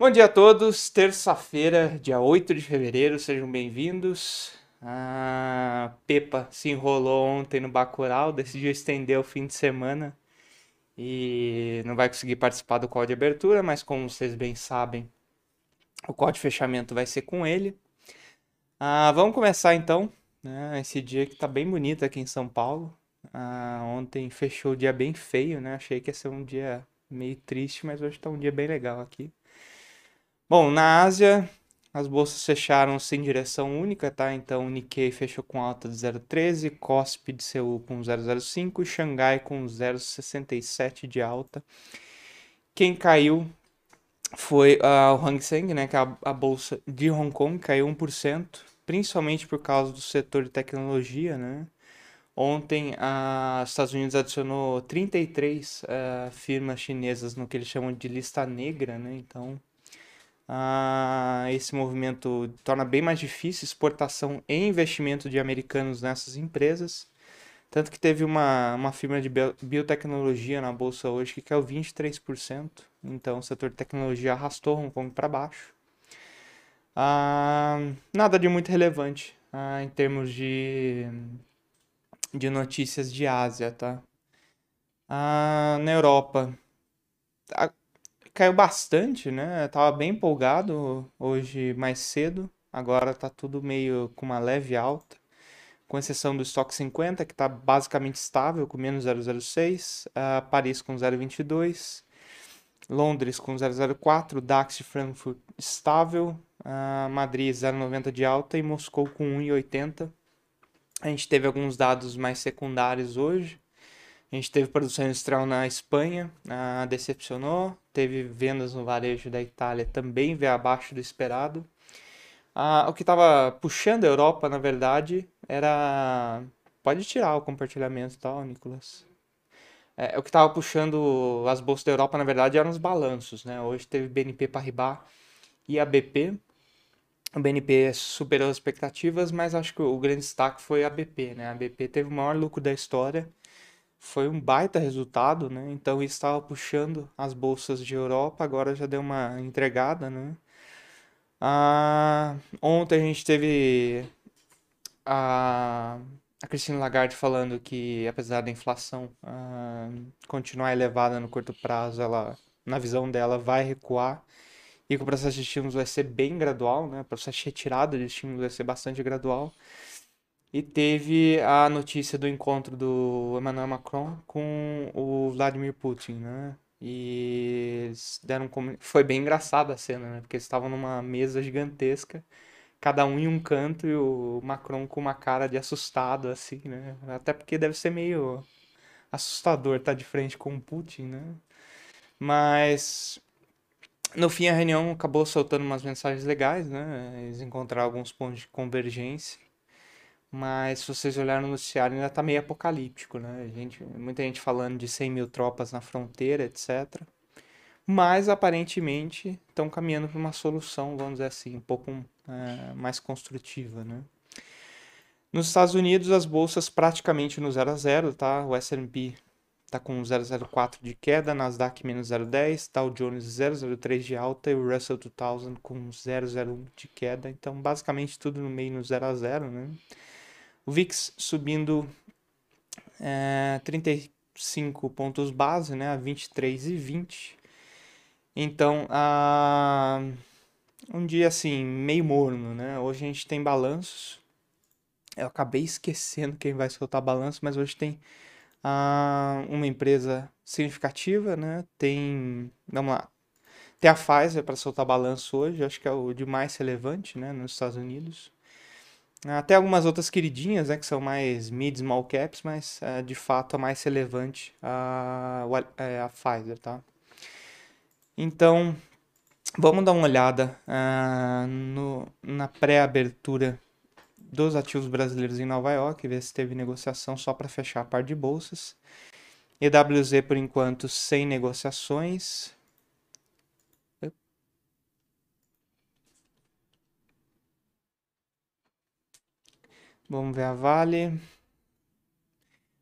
Bom dia a todos, terça-feira, dia 8 de fevereiro, sejam bem-vindos. A Pepa se enrolou ontem no Bacurau, decidiu estender o fim de semana e não vai conseguir participar do call de abertura, mas como vocês bem sabem, o call de fechamento vai ser com ele. Ah, vamos começar então, né, esse dia que está bem bonito aqui em São Paulo. Ah, ontem fechou o dia bem feio, né? Achei que ia ser um dia meio triste, mas hoje está um dia bem legal aqui. Bom, na Ásia, as bolsas fecharam sem direção única, tá? Então, Nikkei fechou com alta de 0,13, Kospi de Seul com 0,05 e Xangai com 0,67 de alta. Quem caiu foi uh, o Hang Seng, né, que é a, a, bolsa de Hong Kong, caiu 1%, principalmente por causa do setor de tecnologia, né? Ontem, os Estados Unidos adicionou 33 uh, firmas chinesas no que eles chamam de lista negra, né? Então, ah, esse movimento torna bem mais difícil exportação e investimento de americanos nessas empresas. Tanto que teve uma, uma firma de biotecnologia na bolsa hoje que caiu 23%. Então o setor de tecnologia arrastou Hong Kong para baixo. Ah, nada de muito relevante ah, em termos de, de notícias de Ásia, tá? Na Europa, caiu bastante, né? tava bem empolgado hoje mais cedo. Agora tá tudo meio com uma leve alta. Com exceção do estoque 50, que está basicamente estável, com menos 0,06. Uh, Paris com 0,22. Londres com 0,04. DAX de Frankfurt estável. Uh, Madrid 0,90 de alta. E Moscou com 1,80. A gente teve alguns dados mais secundários hoje. A gente teve produção industrial na Espanha, ah, decepcionou. Teve vendas no varejo da Itália, também veio abaixo do esperado. Ah, o que estava puxando a Europa, na verdade, era. Pode tirar o compartilhamento, tá, Nicolas? É, o que estava puxando as bolsas da Europa, na verdade, eram os balanços, né? Hoje teve BNP Paribas e a BP. O BNP superou as expectativas, mas acho que o grande destaque foi a BP, né? A BP teve o maior lucro da história foi um baita resultado, né? Então estava puxando as bolsas de Europa, agora já deu uma entregada, né? Ah, ontem a gente teve a, a Christine Lagarde falando que apesar da inflação ah, continuar elevada no curto prazo, ela, na visão dela, vai recuar e que o processo de estímulos vai ser bem gradual, né? O processo de retirada de estímulos vai ser bastante gradual. E teve a notícia do encontro do Emmanuel Macron com o Vladimir Putin, né? E eles deram foi bem engraçada a cena, né? Porque eles estavam numa mesa gigantesca, cada um em um canto e o Macron com uma cara de assustado assim, né? Até porque deve ser meio assustador estar de frente com o Putin, né? Mas no fim a reunião acabou soltando umas mensagens legais, né? Eles encontraram alguns pontos de convergência. Mas se vocês olharem no noticiário, ainda tá meio apocalíptico, né? Gente, muita gente falando de 100 mil tropas na fronteira, etc. Mas aparentemente estão caminhando para uma solução, vamos dizer assim, um pouco é, mais construtiva, né? Nos Estados Unidos, as bolsas praticamente no 0 a 0, tá? O S&P está com 0,04 de queda, Nasdaq menos 0,10, Dow Jones 0,03 de alta e o Russell 2000 com 0,01 de queda. Então, basicamente tudo no meio no 0 a 0, né? O VIX subindo é, 35 pontos base, né, a 23,20. Então, a, um dia assim, meio morno, né? Hoje a gente tem balanços. Eu acabei esquecendo quem vai soltar balanço, mas hoje tem a, uma empresa significativa, né? Tem, vamos lá, tem a Pfizer para soltar balanço hoje, acho que é o de mais relevante, né, nos Estados Unidos. Até algumas outras queridinhas, né, que são mais mid, small caps, mas é, de fato a mais relevante a, é, a Pfizer, tá? Então, vamos dar uma olhada uh, no, na pré-abertura dos ativos brasileiros em Nova York, ver se teve negociação só para fechar a par de bolsas. EWZ, por enquanto, sem negociações. Vamos ver a Vale.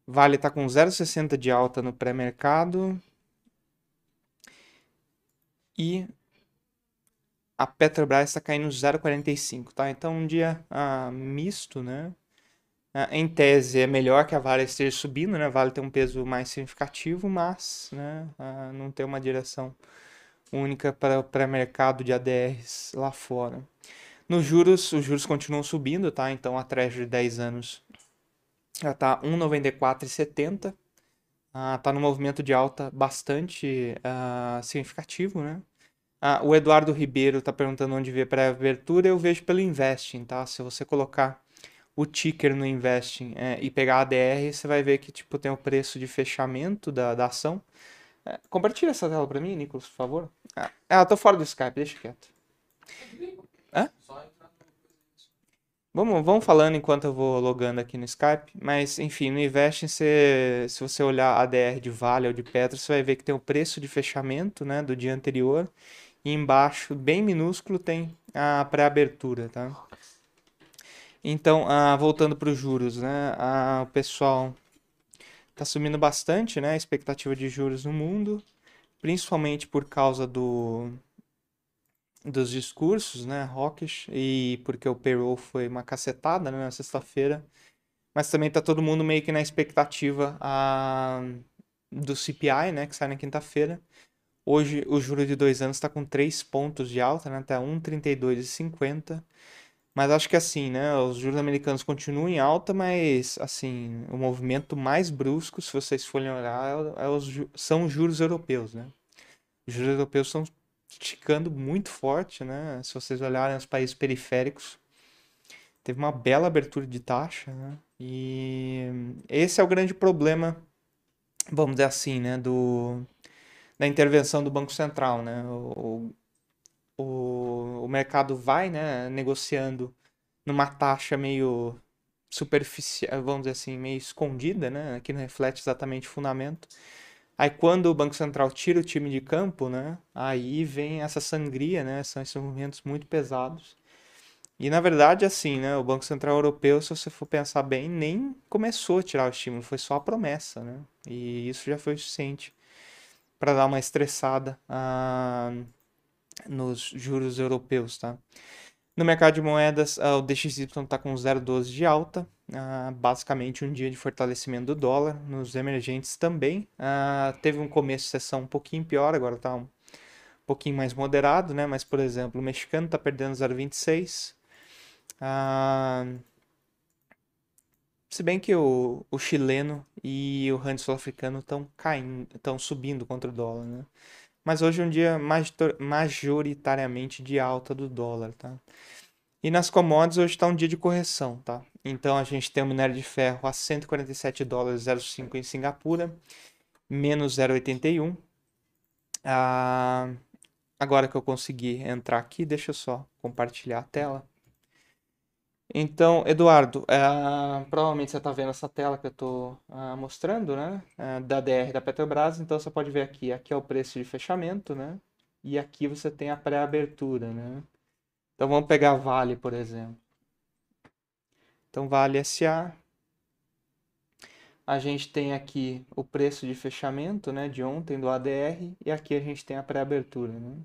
Vale está com 0,60 de alta no pré-mercado. E a Petrobras está caindo 0,45, tá? Então um dia ah, misto, né? Ah, em tese é melhor que a Vale esteja subindo, né? A Vale tem um peso mais significativo, mas né, ah, não tem uma direção única para o mercado de ADRs lá fora. Nos juros, os juros continuam subindo, tá? Então a Treasury de 10 anos já está 1,9470. Está uh, no movimento de alta bastante uh, significativo, né? Ah, o Eduardo Ribeiro está perguntando onde vê para abertura. Eu vejo pelo Investing, tá? Se você colocar o ticker no Investing é, e pegar a ADR, você vai ver que tipo, tem o preço de fechamento da, da ação. É, compartilha essa tela para mim, Nicolas, por favor. Ah, eu tô fora do Skype, deixa quieto. Hã? Vamos, vamos falando enquanto eu vou logando aqui no Skype. Mas, enfim, no Investing, você, se você olhar a ADR de Vale ou de Petro, você vai ver que tem o preço de fechamento né, do dia anterior e embaixo, bem minúsculo, tem a pré-abertura, tá? Então, ah, voltando para os juros, né? Ah, o pessoal está subindo bastante, né? A expectativa de juros no mundo, principalmente por causa do dos discursos, né, rockish, e porque o payroll foi uma cacetada né, na sexta-feira, mas também tá todo mundo meio que na expectativa a, ah, do CPI, né, que sai na quinta-feira, Hoje o juro de dois anos está com 3 pontos de alta, né? Até 1,3250. Mas acho que assim, né? Os juros americanos continuam em alta, mas assim, o movimento mais brusco, se vocês forem olhar, é, é os, são os juros europeus, né? Os juros europeus estão esticando muito forte, né? Se vocês olharem os países periféricos, teve uma bela abertura de taxa, né? E esse é o grande problema, vamos dizer assim, né? Do da intervenção do Banco Central, né? O, o, o mercado vai, né, negociando numa taxa meio superficial, vamos dizer assim, meio escondida, né? Que não reflete exatamente o fundamento. Aí quando o Banco Central tira o time de campo, né? Aí vem essa sangria, né? São esses movimentos muito pesados. E na verdade, assim, né? O Banco Central Europeu, se você for pensar bem, nem começou a tirar o estímulo, foi só a promessa, né? E isso já foi o suficiente para dar uma estressada ah, nos juros europeus, tá? No mercado de moedas, ah, o DXY está com 0,12 de alta, ah, basicamente um dia de fortalecimento do dólar. Nos emergentes também. Ah, teve um começo de sessão um pouquinho pior, agora está um pouquinho mais moderado, né? Mas, por exemplo, o mexicano está perdendo 0,26. Ah, se bem que o, o chileno e o rand sul-africano estão caindo, estão subindo contra o dólar, né? Mas hoje é um dia majoritariamente de alta do dólar, tá? E nas commodities hoje está um dia de correção, tá? Então a gente tem o minério de ferro a 147 dólares 0,5 em Singapura, menos 0,81. Ah, agora que eu consegui entrar aqui, deixa eu só compartilhar a tela. Então, Eduardo, é, provavelmente você está vendo essa tela que eu estou ah, mostrando, né? É, da DR da Petrobras. Então, você pode ver aqui, aqui é o preço de fechamento, né? E aqui você tem a pré-abertura, né? Então, vamos pegar Vale, por exemplo. Então, Vale SA. A gente tem aqui o preço de fechamento, né? De ontem do ADR. E aqui a gente tem a pré-abertura, né?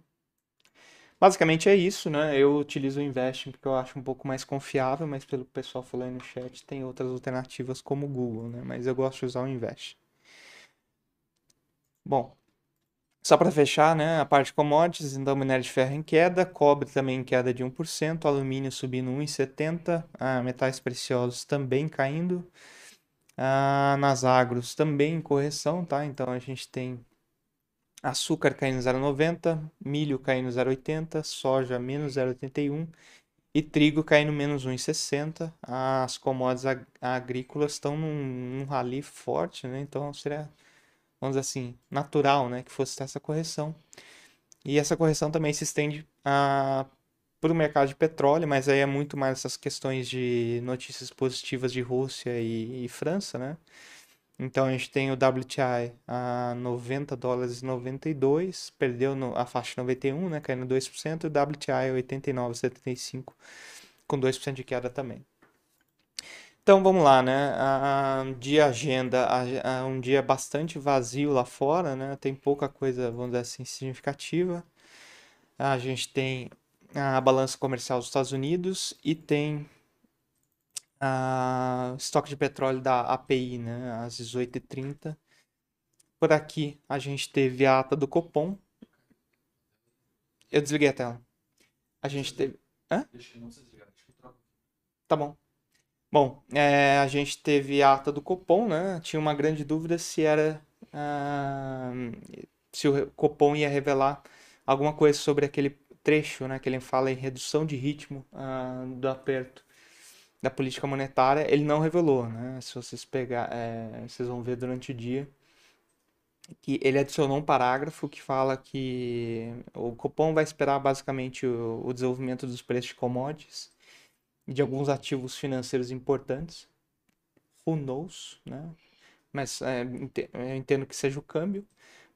Basicamente é isso, né? Eu utilizo o Investing porque eu acho um pouco mais confiável, mas pelo pessoal falando no chat, tem outras alternativas como o Google, né? Mas eu gosto de usar o Invest. Bom, só para fechar, né? A parte de commodities, então minério de ferro em queda, cobre também em queda de 1%, alumínio subindo 1,70%, ah, metais preciosos também caindo. Ah, nas agros também em correção, tá? Então a gente tem açúcar caindo 0,90, milho caindo 0,80, soja menos 0,81 e trigo caindo menos 1,60. As commodities agrícolas estão num, num rally forte, né? Então seria, vamos dizer assim, natural, né, que fosse essa correção. E essa correção também se estende para o mercado de petróleo, mas aí é muito mais essas questões de notícias positivas de Rússia e, e França, né? Então a gente tem o WTI a 90 dólares e 92, perdeu no, a faixa 91, né, caindo 2%, e o WTI 89,75 com 2% de queda também. Então vamos lá, né? A, dia agenda, a, a, um dia bastante vazio lá fora, né? Tem pouca coisa, vamos dizer assim, significativa. A gente tem a balança comercial dos Estados Unidos e tem a estoque de petróleo da API, né, às 18h30. Por aqui a gente teve a ata do Copom. Eu desliguei a tela. A gente teve. Hã? Tá bom. Bom, é, a gente teve a ata do Copom, né? Tinha uma grande dúvida se era. Ah, se o Copom ia revelar alguma coisa sobre aquele trecho, né? Que ele fala em redução de ritmo ah, do aperto da política monetária. Ele não revelou, né? Se vocês pegar, é, vocês vão ver durante o dia que ele adicionou um parágrafo que fala que o Copom vai esperar basicamente o, o desenvolvimento dos preços de commodities e de alguns ativos financeiros importantes. Who knows, né? Mas é, eu entendo que seja o câmbio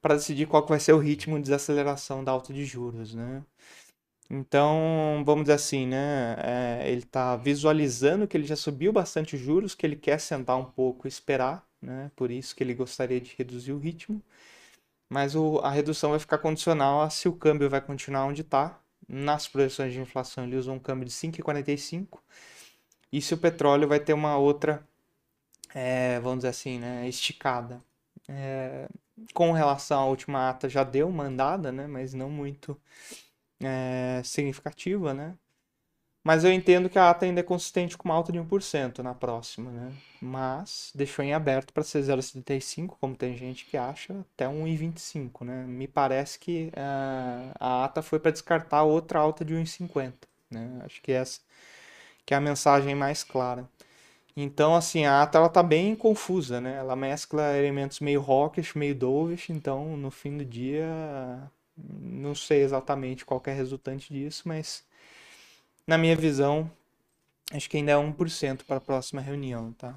para decidir qual vai ser o ritmo de desaceleração da alta de juros, né? Então, vamos dizer assim, né? É, ele está visualizando que ele já subiu bastante juros, que ele quer sentar um pouco e esperar, né? Por isso que ele gostaria de reduzir o ritmo. Mas o, a redução vai ficar condicional a se o câmbio vai continuar onde está, nas projeções de inflação ele usa um câmbio de 5,45 e se o petróleo vai ter uma outra, é, vamos dizer assim, né, esticada. É, com relação à última ata já deu uma andada, né, mas não muito é, significativa, né? Mas eu entendo que a ata ainda é consistente com uma alta de 1% na próxima, né? Mas deixou em aberto para ser 0,75, como tem gente que acha, até 1,25, né? Me parece que uh, a ata foi para descartar outra alta de 1,50, né? Acho que essa que é a mensagem mais clara. Então, assim, a ata ela tá bem confusa, né? Ela mescla elementos meio hawkish, meio dovish, então no fim do dia não sei exatamente qual é o resultante disso, mas na minha visão, acho que ainda é 1% para a próxima reunião, tá?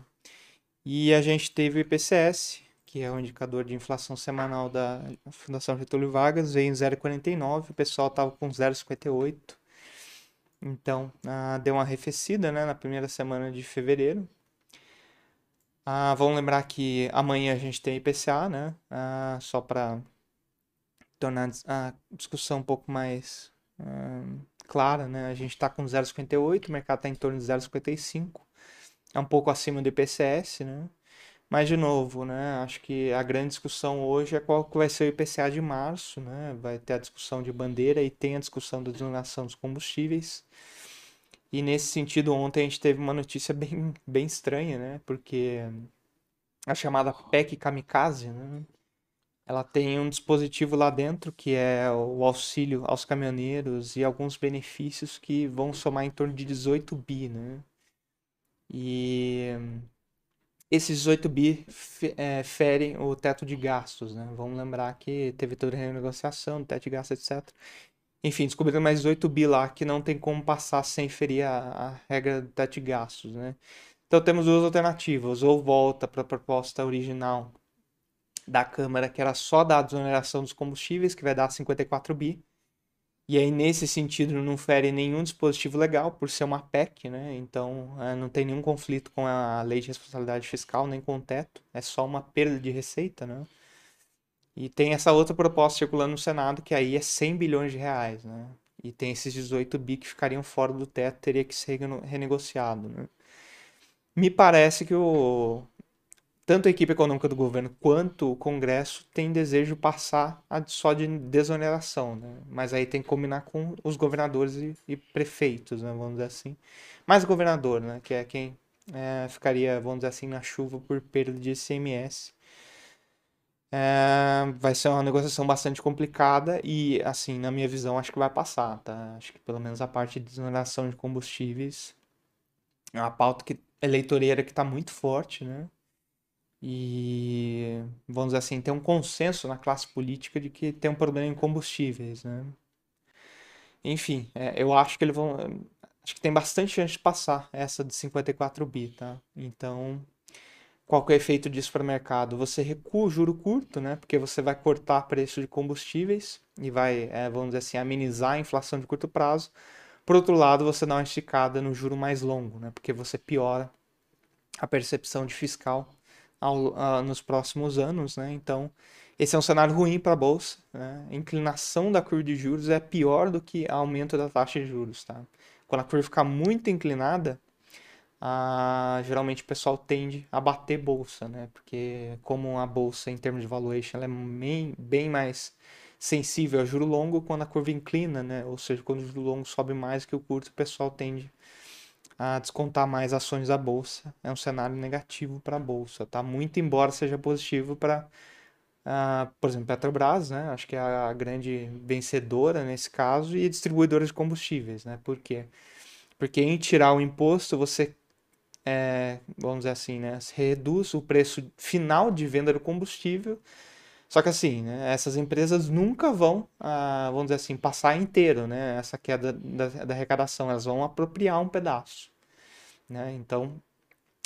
E a gente teve o IPCS, que é o indicador de inflação semanal da Fundação Getúlio Vargas, veio em 0,49, o pessoal estava com 0,58. Então, ah, deu uma arrefecida né, na primeira semana de fevereiro. Ah, vamos lembrar que amanhã a gente tem IPCA, né? Ah, só para tornar a discussão um pouco mais ah, clara, né? A gente está com 0,58, o mercado está em torno de 0,55, é um pouco acima do IPCS, né? Mas, de novo, né? Acho que a grande discussão hoje é qual vai ser o IPCA de março, né? Vai ter a discussão de bandeira e tem a discussão da desoneração dos combustíveis. E nesse sentido, ontem a gente teve uma notícia bem, bem estranha, né? Porque a chamada PEC Kamikaze, né? Ela tem um dispositivo lá dentro que é o auxílio aos caminhoneiros e alguns benefícios que vão somar em torno de 18 bi, né? E esses 18 bi é, ferem o teto de gastos, né? Vamos lembrar que teve toda a renegociação teto de gastos, etc. Enfim, descobriram mais 18 bi lá que não tem como passar sem ferir a, a regra do teto de gastos, né? Então temos duas alternativas, ou volta para a proposta original da Câmara, que era só da desoneração dos combustíveis, que vai dar 54 bi. E aí, nesse sentido, não fere nenhum dispositivo legal, por ser uma PEC, né? Então, é, não tem nenhum conflito com a lei de responsabilidade fiscal, nem com o teto. É só uma perda de receita, né? E tem essa outra proposta circulando no Senado, que aí é 100 bilhões de reais, né? E tem esses 18 bi que ficariam fora do teto, teria que ser renegociado, né? Me parece que o, tanto a equipe econômica do governo quanto o Congresso tem desejo de passar só de desoneração, né? Mas aí tem que combinar com os governadores e, e prefeitos, né? Vamos dizer assim. Mais governador, né? Que é quem é, ficaria, vamos dizer assim, na chuva por perda de ICMS. É, vai ser uma negociação bastante complicada e, assim, na minha visão, acho que vai passar, tá? Acho que pelo menos a parte de desoneração de combustíveis é uma pauta que, eleitoreira que está muito forte, né? E, vamos dizer assim, tem um consenso na classe política de que tem um problema em combustíveis, né? Enfim, é, eu acho que eles vão. Acho que tem bastante chance de passar essa de 54 bi, tá? Então, qual que é o efeito disso para o mercado? Você recua o juro curto, né? Porque você vai cortar preço de combustíveis e vai, é, vamos dizer assim, amenizar a inflação de curto prazo. Por outro lado, você dá uma esticada no juro mais longo, né? Porque você piora a percepção de fiscal ao, a, nos próximos anos, né? Então, esse é um cenário ruim para a bolsa. Né? A inclinação da curva de juros é pior do que aumento da taxa de juros. Tá? Quando a curva ficar muito inclinada, ah, geralmente o pessoal tende a bater bolsa, né? Porque como a bolsa em termos de valuation ela é bem, bem mais sensível a juro longo quando a curva inclina, né? Ou seja, quando o juro longo sobe mais que o curto, o pessoal tende a descontar mais ações da bolsa. É um cenário negativo para a bolsa, tá? Muito embora seja positivo para, uh, por exemplo, Petrobras, né? Acho que é a grande vencedora nesse caso e distribuidores de combustíveis, né? Por quê? Porque em tirar o imposto você é, vamos dizer assim, né, reduz o preço final de venda do combustível. Só que assim, né, essas empresas nunca vão, ah, vamos dizer assim, passar inteiro, né, essa queda da, da arrecadação, elas vão apropriar um pedaço. Né? Então,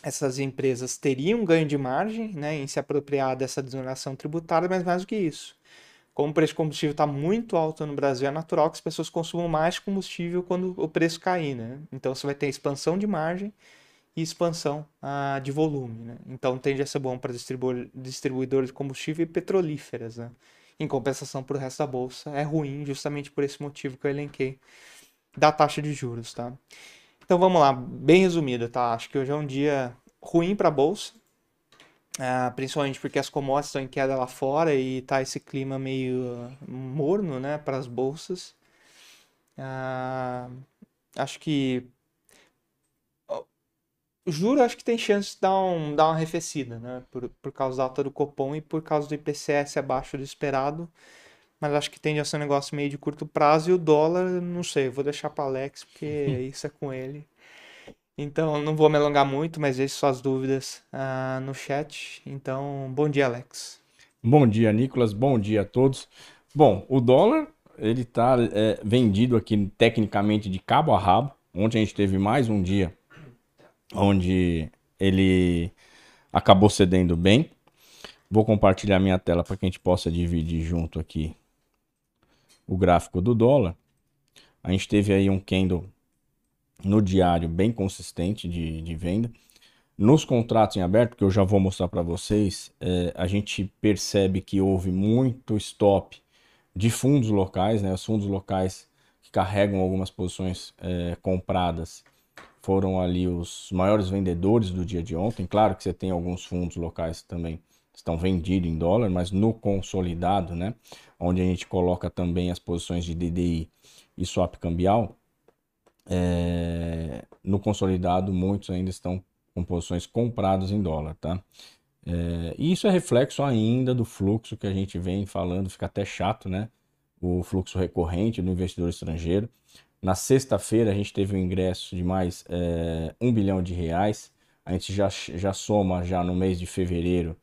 essas empresas teriam ganho de margem né, em se apropriar dessa desoneração tributária, mas mais do que isso. Como o preço de combustível está muito alto no Brasil, é natural que as pessoas consumam mais combustível quando o preço cair. Né? Então, você vai ter expansão de margem e expansão ah, de volume. Né? Então tende a ser bom para distribu distribuidores de combustível e petrolíferas. Né? Em compensação para o resto da bolsa, é ruim justamente por esse motivo que eu elenquei da taxa de juros. Tá? Então vamos lá, bem resumido, tá? Acho que hoje é um dia ruim para a bolsa, ah, principalmente porque as commodities estão em queda lá fora e tá esse clima meio morno, né, para as bolsas. Ah, acho que juro, acho que tem chance de dar, um, dar uma arrefecida, né? Por, por causa da alta do Copom e por causa do IPCS abaixo do esperado. Mas acho que tende a ser um negócio meio de curto prazo. E o dólar, não sei, vou deixar para Alex, porque isso é com ele. Então, não vou me alongar muito, mas deixe suas dúvidas uh, no chat. Então, bom dia, Alex. Bom dia, Nicolas. Bom dia a todos. Bom, o dólar, ele está é, vendido aqui tecnicamente de cabo a rabo. Ontem a gente teve mais um dia onde ele acabou cedendo bem. Vou compartilhar minha tela para que a gente possa dividir junto aqui o gráfico do dólar. A gente teve aí um candle no diário bem consistente de, de venda. Nos contratos em aberto, que eu já vou mostrar para vocês, é, a gente percebe que houve muito stop de fundos locais, né? Os fundos locais que carregam algumas posições é, compradas foram ali os maiores vendedores do dia de ontem. Claro que você tem alguns fundos locais que também estão vendidos em dólar, mas no consolidado, né, onde a gente coloca também as posições de DDI e swap cambial, é, no consolidado muitos ainda estão com posições compradas em dólar, tá? É, e isso é reflexo ainda do fluxo que a gente vem falando, fica até chato, né? O fluxo recorrente do investidor estrangeiro. Na sexta-feira a gente teve um ingresso de mais é, um bilhão de reais. A gente já, já soma já no mês de fevereiro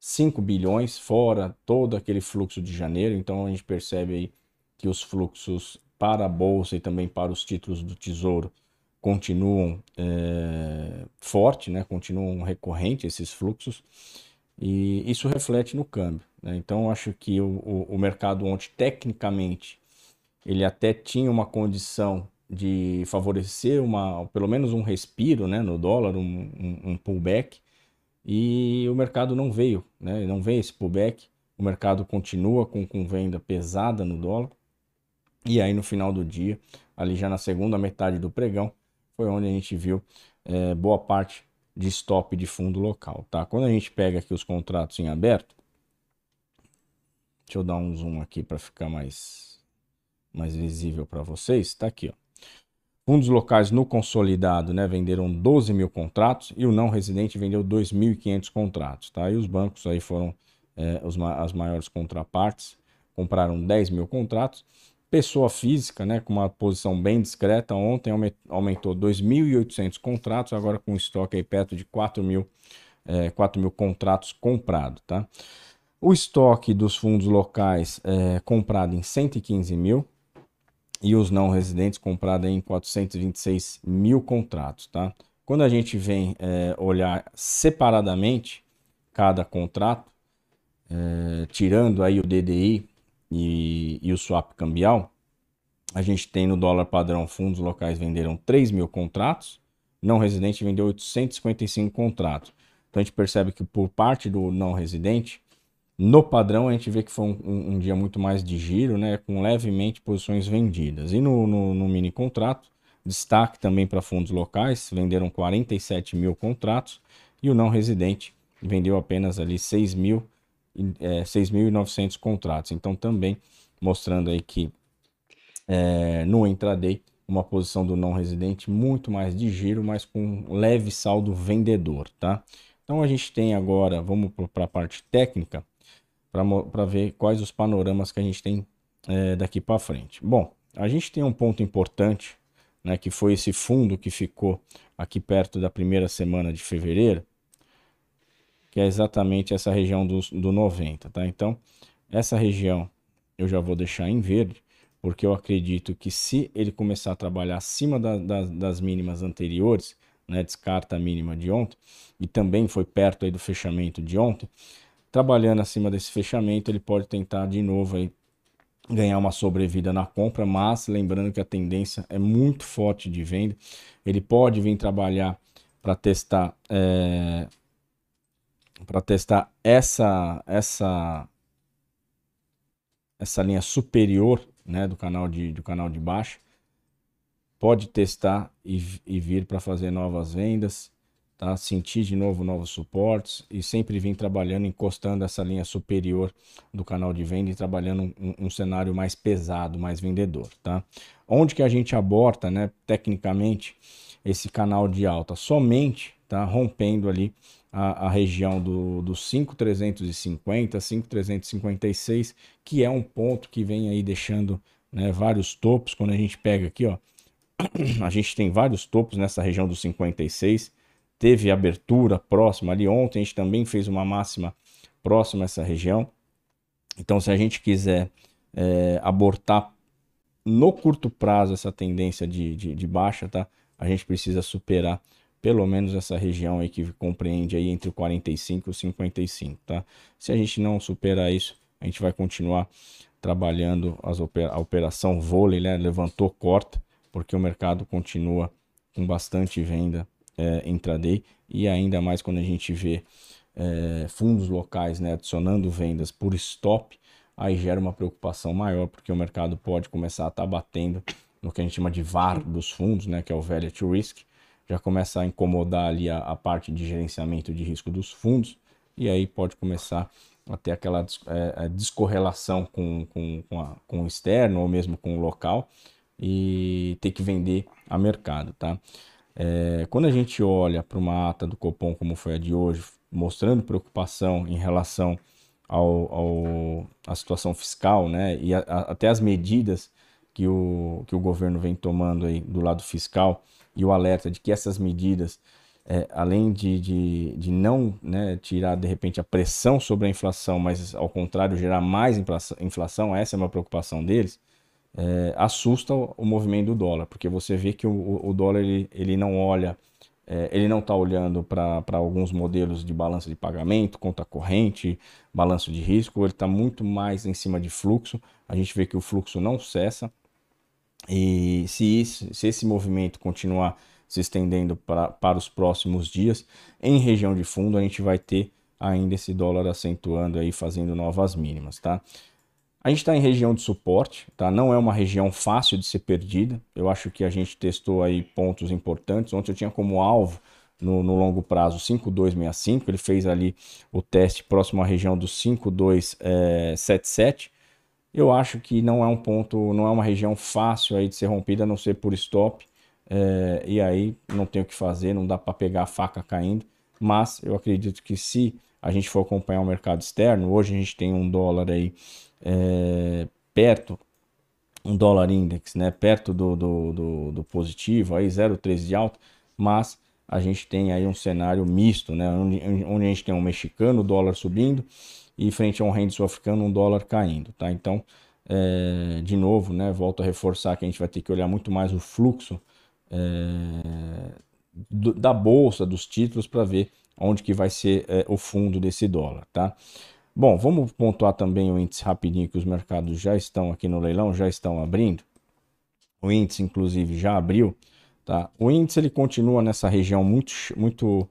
5 bilhões, fora todo aquele fluxo de janeiro. Então a gente percebe aí que os fluxos para a Bolsa e também para os títulos do Tesouro continuam é, forte, né? continuam recorrentes esses fluxos. E isso reflete no câmbio. Né? Então acho que o, o, o mercado ontem, tecnicamente, ele até tinha uma condição de favorecer uma, pelo menos um respiro né, no dólar, um, um, pullback, e o mercado não veio, né, não veio esse pullback, o mercado continua com, com venda pesada no dólar, e aí no final do dia, ali já na segunda metade do pregão, foi onde a gente viu é, boa parte de stop de fundo local. Tá? Quando a gente pega aqui os contratos em aberto, deixa eu dar um zoom aqui para ficar mais mais visível para vocês, está aqui. Ó. Fundos locais no consolidado né, venderam 12 mil contratos e o não residente vendeu 2.500 contratos. Tá? E os bancos aí foram é, os, as maiores contrapartes, compraram 10 mil contratos. Pessoa física, né, com uma posição bem discreta, ontem aumentou 2.800 contratos, agora com estoque aí perto de 4 mil, é, 4 mil contratos comprados. Tá? O estoque dos fundos locais é comprado em 115 mil, e os não residentes comprados em 426 mil contratos, tá? Quando a gente vem é, olhar separadamente cada contrato, é, tirando aí o DDI e, e, o swap cambial, a gente tem no dólar padrão fundos locais venderam 3 mil contratos, não residente vendeu 855 contratos. Então a gente percebe que por parte do não residente, No padrão, a gente vê que foi um, um, um dia muito mais de giro, né, com levemente posições vendidas. E no, no, no mini contrato, destaque também para fundos locais, venderam 47 mil contratos, e o não residente vendeu apenas ali 6 mil, é, 6.900 contratos. Então, também mostrando aí que é, no intraday, uma posição do não residente muito mais de giro, mas com leve saldo vendedor, tá? Então a gente tem agora, vamos para a parte técnica, para ver quais os panoramas que a gente tem é, daqui para frente. Bom, a gente tem um ponto importante, né, que foi esse fundo que ficou aqui perto da primeira semana de fevereiro, que é exatamente essa região do, do 90, tá? Então, essa região eu já vou deixar em verde, porque eu acredito que se ele começar a trabalhar acima da, da, das mínimas anteriores, né, descarta a mínima de ontem, e também foi perto aí do fechamento de ontem, trabalhando acima desse fechamento, ele pode tentar de novo aí ganhar uma sobrevida na compra, mas lembrando que a tendência é muito forte de venda. Ele pode vir trabalhar para testar é, para testar essa essa essa linha superior né, do canal de do canal de baixo pode testar e, e vir para fazer novas vendas tá? sentir de novo novos suportes e sempre vir trabalhando, encostando essa linha superior do canal de venda e trabalhando um, um cenário mais pesado, mais vendedor. Tá? Onde que a gente aborta, né, tecnicamente, esse canal de alta? Somente tá, rompendo ali a, a, região do, do 5,350, 5,356, que é um ponto que vem aí deixando né, vários topos. Quando a gente pega aqui, ó, a gente tem vários topos nessa região do 56, teve abertura próxima ali ontem, a gente também fez uma máxima próxima a essa região. Então, se a gente quiser é, abortar no curto prazo essa tendência de, de, de, baixa, tá? A gente precisa superar pelo menos essa região aí que compreende aí entre o 45 e o 55, tá? Se a gente não superar isso, a gente vai continuar trabalhando as a operação vôlei, né? Levantou, corta, porque o mercado continua com bastante venda é, intraday. E ainda mais quando a gente vê é, fundos locais né, adicionando vendas por stop, aí gera uma preocupação maior, porque o mercado pode começar a estar tá batendo no que a gente chama de VAR dos fundos, né, que é o Value to Risk, já começa a incomodar ali a, a parte de gerenciamento de risco dos fundos, e aí pode começar a ter aquela é, descorrelação com, com, com, a, com o externo ou mesmo com o local e ter que vender a mercado, tá? É, quando a gente olha para uma ata do Copom como foi a de hoje, mostrando preocupação em relação ao, ao à situação fiscal, né, e a, a, até as medidas que o, que o governo vem tomando aí do lado fiscal e o alerta de que essas medidas, é, além de, de, de não né, tirar de repente a pressão sobre a inflação, mas ao contrário gerar mais inflação, essa é uma preocupação deles, é, assusta o movimento do dólar, porque você vê que o, o dólar ele, ele não olha, é, ele não está olhando para alguns modelos de balança de pagamento, conta corrente, balanço de risco, ele está muito mais em cima de fluxo. A gente vê que o fluxo não cessa. E se, isso, se esse movimento continuar se estendendo pra, para os próximos dias, em região de fundo, a gente vai ter ainda esse dólar acentuando aí, fazendo novas mínimas, tá? A gente está em região de suporte, tá? Não é uma região fácil de ser perdida. Eu acho que a gente testou aí pontos importantes. Ontem eu tinha como alvo no, no, longo prazo 5265, ele fez ali o teste próximo à região do 5277. Eu acho que não é um ponto, não é uma região fácil aí de ser rompida, a não ser por stop. É, e aí não tem o que fazer, não dá para pegar a faca caindo. Mas eu acredito que se a gente for acompanhar o mercado externo, hoje a gente tem um dólar aí é, perto, um dólar index, né, perto do, do, do, do positivo, aí 0,13 de alta, mas a gente tem aí um cenário misto, né, onde, onde a gente tem um mexicano, dólar subindo, e frente a um rende sul-africano, um dólar caindo, tá? Então, é, de novo, né, volto a reforçar que a gente vai ter que olhar muito mais o fluxo é, do, da bolsa, dos títulos, para ver onde que vai ser é, o fundo desse dólar, tá? Bom, vamos pontuar também o índice rapidinho que os mercados já estão aqui no leilão, já estão abrindo. O índice, inclusive, já abriu. Tá? O índice ele continua nessa região muito, muito,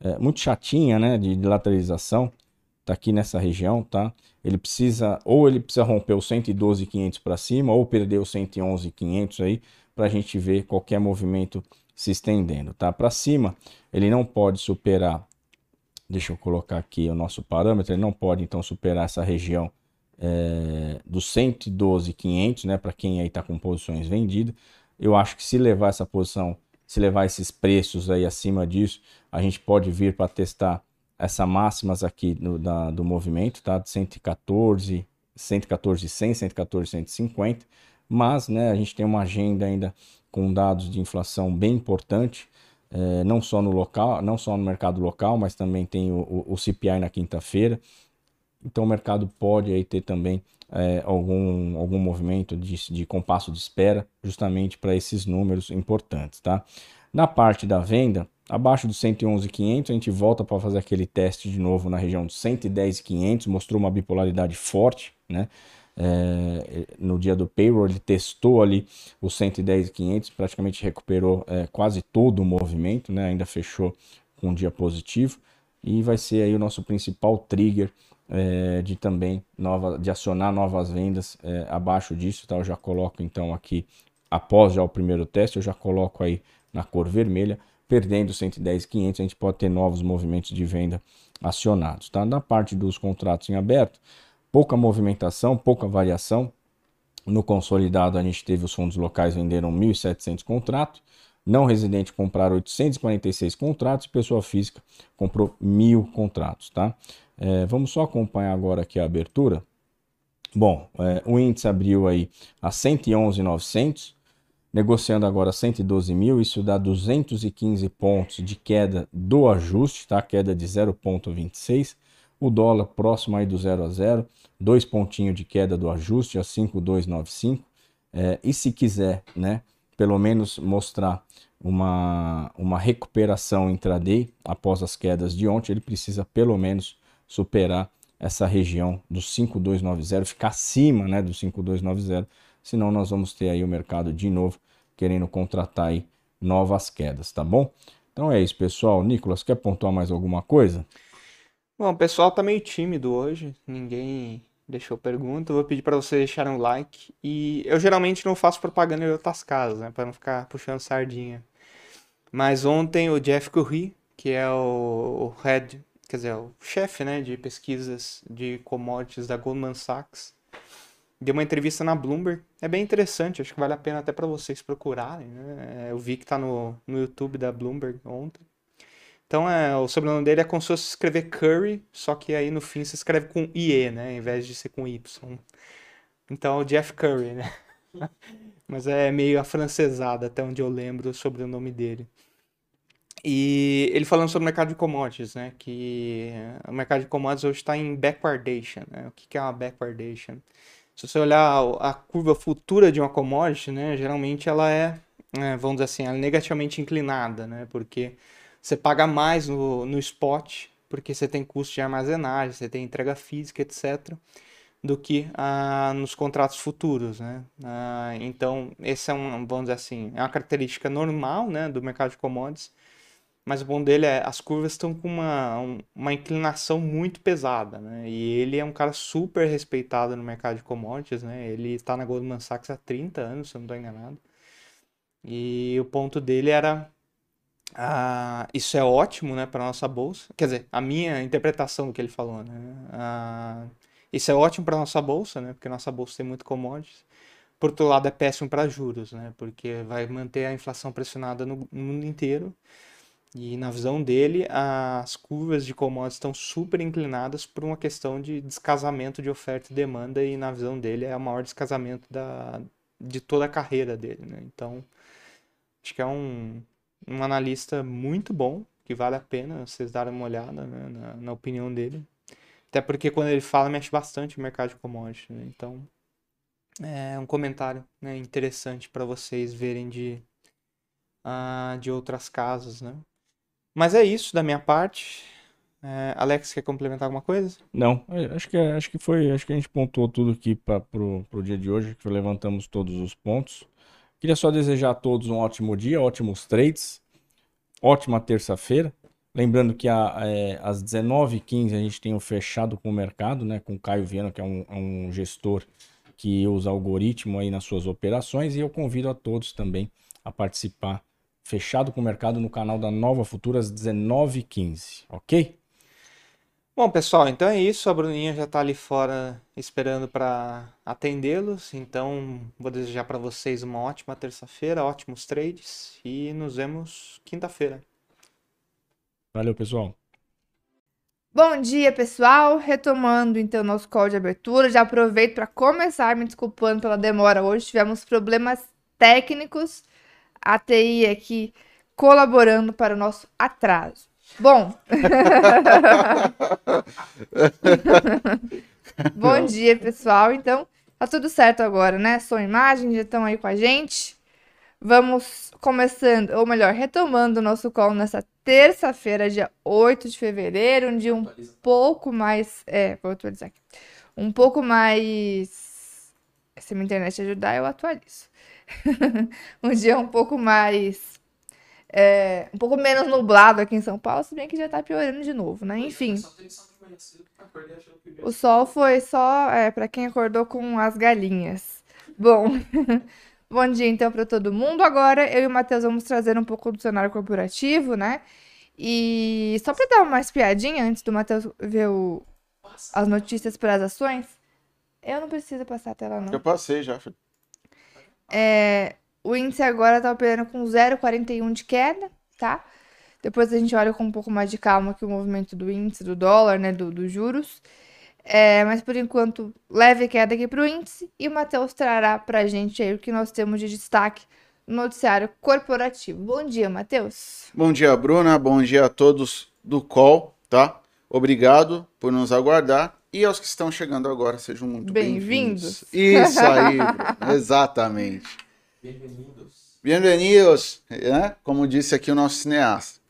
é, muito chatinha né, de, de lateralização. está aqui nessa região, tá? Ele precisa, ou ele precisa romper o 112,500 para cima, ou perder o 111,500 aí, para a gente ver qualquer movimento se estendendo, tá? Para cima, ele não pode superar, deixa eu colocar aqui o nosso parâmetro, ele não pode então superar essa região é, dos 112,500, né? Para quem aí está com posições vendidas. Eu acho que se levar essa posição, se levar esses preços aí acima disso, a gente pode vir para testar essa máximas aqui no, da, do movimento, tá? De 114, 114, 100, 114, 150. Mas, né, a gente tem uma agenda ainda com dados de inflação bem importante, é, não só no local, não só no mercado local, mas também tem o, o, CPI na quinta-feira. Então o mercado pode aí ter também é, algum, algum movimento de, de compasso de espera, justamente para esses números importantes, tá? Na parte da venda, abaixo dos 111,500, a gente volta para fazer aquele teste de novo na região dos 110,500, mostrou uma bipolaridade forte, né? É, no dia do payroll, ele testou ali os 110,500, praticamente recuperou é, quase todo o movimento, né? Ainda fechou com um dia positivo e vai ser aí o nosso principal trigger é, de também nova, de acionar novas vendas é, abaixo disso, tá? Eu já coloco então aqui, após já o primeiro teste, eu já coloco aí na cor vermelha, perdendo 110,500, a gente pode ter novos movimentos de venda acionados, tá? Na parte dos contratos em aberto, pouca movimentação, pouca variação. No consolidado, a gente teve os fundos locais venderam 1.700 contratos, não residente compraram 846 contratos, pessoa física comprou mil contratos, tá? É, vamos só acompanhar agora aqui a abertura. Bom, é, o índice abriu aí a 111,900, negociando agora 112 mil, isso dá 215 pontos de queda do ajuste, tá? Queda de 0,26. O dólar próximo aí do 0 a 0, dois pontinhos de queda do ajuste a 5,295. É, e se quiser, né, pelo menos mostrar uma, uma recuperação intraday após as quedas de ontem, ele precisa pelo menos superar essa região do 5290, ficar acima né, do 5290, senão nós vamos ter aí o mercado de novo querendo contratar aí novas quedas, tá bom? Então é isso, pessoal. Nicolas, quer pontuar mais alguma coisa? Bom, o pessoal tá meio tímido hoje, ninguém deixou pergunta. vou pedir para vocês deixarem um like. E eu geralmente não faço propaganda em outras casas, né, para não ficar puxando sardinha. Mas ontem o Jeff Curry, que é o head quer dizer, o chefe né, de pesquisas de commodities da Goldman Sachs, deu uma entrevista na Bloomberg. É bem interessante, acho que vale a pena até para vocês procurarem. Né? Eu vi que está no, no YouTube da Bloomberg ontem. Então, é, o sobrenome dele é como se fosse escrever Curry, só que aí no fim se escreve com IE, né? Em vez de ser com Y. Então, é o Jeff Curry, né? Mas é meio afrancesado, até onde eu lembro sobre o nome dele. E ele falando sobre o mercado de commodities, né? Que o mercado de commodities hoje está em backwardation. Né? O que é uma backwardation? Se você olhar a curva futura de uma commodity, né? Geralmente ela é, é vamos dizer assim, é negativamente inclinada, né? Porque você paga mais no, no spot, porque você tem custo de armazenagem, você tem entrega física, etc., do que ah, nos contratos futuros, né? Ah, então, esse é um, vamos dizer assim, é uma característica normal, né, do mercado de commodities mas o bom dele é as curvas estão com uma, uma inclinação muito pesada, né? E ele é um cara super respeitado no mercado de commodities, né? Ele está na Goldman Sachs há 30 anos, se eu não estou enganado. E o ponto dele era ah, isso é ótimo, né, para nossa bolsa. Quer dizer, a minha interpretação do que ele falou, né? Ah, isso é ótimo para nossa bolsa, né? Porque nossa bolsa tem muito commodities. Por outro lado, é péssimo para juros, né? Porque vai manter a inflação pressionada no, no mundo inteiro e na visão dele, as curvas de commodities estão super inclinadas por uma questão de descasamento de oferta e demanda, e na visão dele é o maior descasamento da, de toda a carreira dele. Né? Então, acho que é um, um analista muito bom, que vale a pena vocês darem uma olhada né, na, na, opinião dele. Até porque quando ele fala, mexe bastante o mercado de commodities. Né? Então, é um comentário né, interessante para vocês verem de, uh, de outras casas, né? Mas é isso da minha parte. É, Alex, quer complementar alguma coisa? Não, é, acho que, acho que foi, acho que a gente pontuou tudo aqui para pro dia de hoje, que levantamos todos os pontos. Queria só desejar a todos um ótimo dia, ótimos trades, ótima terça-feira. Lembrando que a, é, às 19h15 a gente tem o fechado com o mercado, né? Com o Caio Viana, que é um, é um gestor que usa algoritmo aí nas suas operações. E eu convido a todos também a participar fechado com o mercado no canal da Nova Futura às 19h15, ok? Bom, pessoal, então é isso. A Bruninha já está ali fora esperando para atendê-los. Então, vou desejar para vocês uma ótima terça-feira, ótimos trades e nos vemos quinta-feira. Valeu, pessoal. Bom dia, pessoal. Retomando então nosso call de abertura, já aproveito para começar me desculpando pela demora. Hoje tivemos problemas técnicos, a TI aqui colaborando para o nosso atraso. Bom. Bom dia, pessoal. Então, tá tudo certo agora, né? E imagem já estão aí com a gente. Vamos começando, ou melhor, retomando o nosso call nessa terça-feira, dia 8 de fevereiro, um dia um pouco mais. É, vou atualizar aqui. Um pouco mais. Se minha internet ajudar, eu atualizo. um dia um pouco mais é, um pouco menos nublado aqui em São Paulo, se bem que já tá piorando de novo, né? Enfim. O sol foi só é, para quem acordou com as galinhas. Bom, bom dia então para todo mundo. Agora eu e o Matheus vamos trazer um pouco do cenário corporativo, né? E só para dar uma espiadinha antes do Matheus ver o, as notícias para as ações, eu não preciso passar a tela, não. Eu passei já. É, o índice agora tá operando com 0,41 de queda, tá? Depois a gente olha com um pouco mais de calma que o movimento do índice, do dólar, né, dos do juros. É, mas por enquanto, leve queda aqui para o índice e o Matheus trará para a gente aí o que nós temos de destaque no noticiário corporativo. Bom dia, Matheus. Bom dia, Bruna. Bom dia a todos do call, tá? Obrigado por nos aguardar. E aos que estão chegando agora, sejam muito bem-vindos. Bem Isso aí, exatamente. Bem-vindos. Bem-vindos, né? Como disse aqui o nosso cineasta.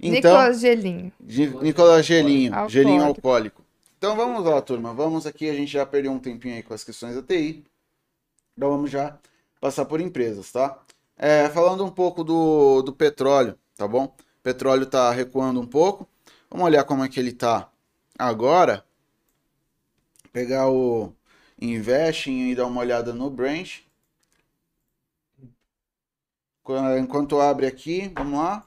Então, Nicolas Gelinho. Nicolas Gelinho, alcoólico. gelinho alcoólico. Então vamos lá, turma. Vamos aqui, a gente já perdeu um tempinho aí com as questões da TI. Então vamos já passar por empresas, tá? É, falando um pouco do, do petróleo, tá bom? O petróleo tá recuando um pouco. Vamos olhar como é que ele tá agora. Pegar o Investing e dar uma olhada no Branch. Enquanto abre aqui, vamos lá.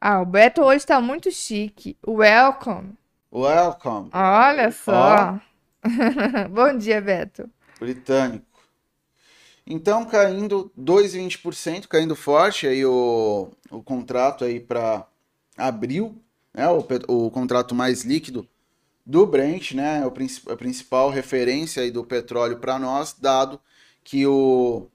Ah, o Beto hoje tá muito chique. Welcome. Welcome. Olha só. Oh. Bom dia, Beto. Britânico. Então, caindo 2,20%, caindo forte aí o, o contrato aí para abril, né? O, o contrato mais líquido do Brent, né? O, a principal referência aí do petróleo para nós, dado que o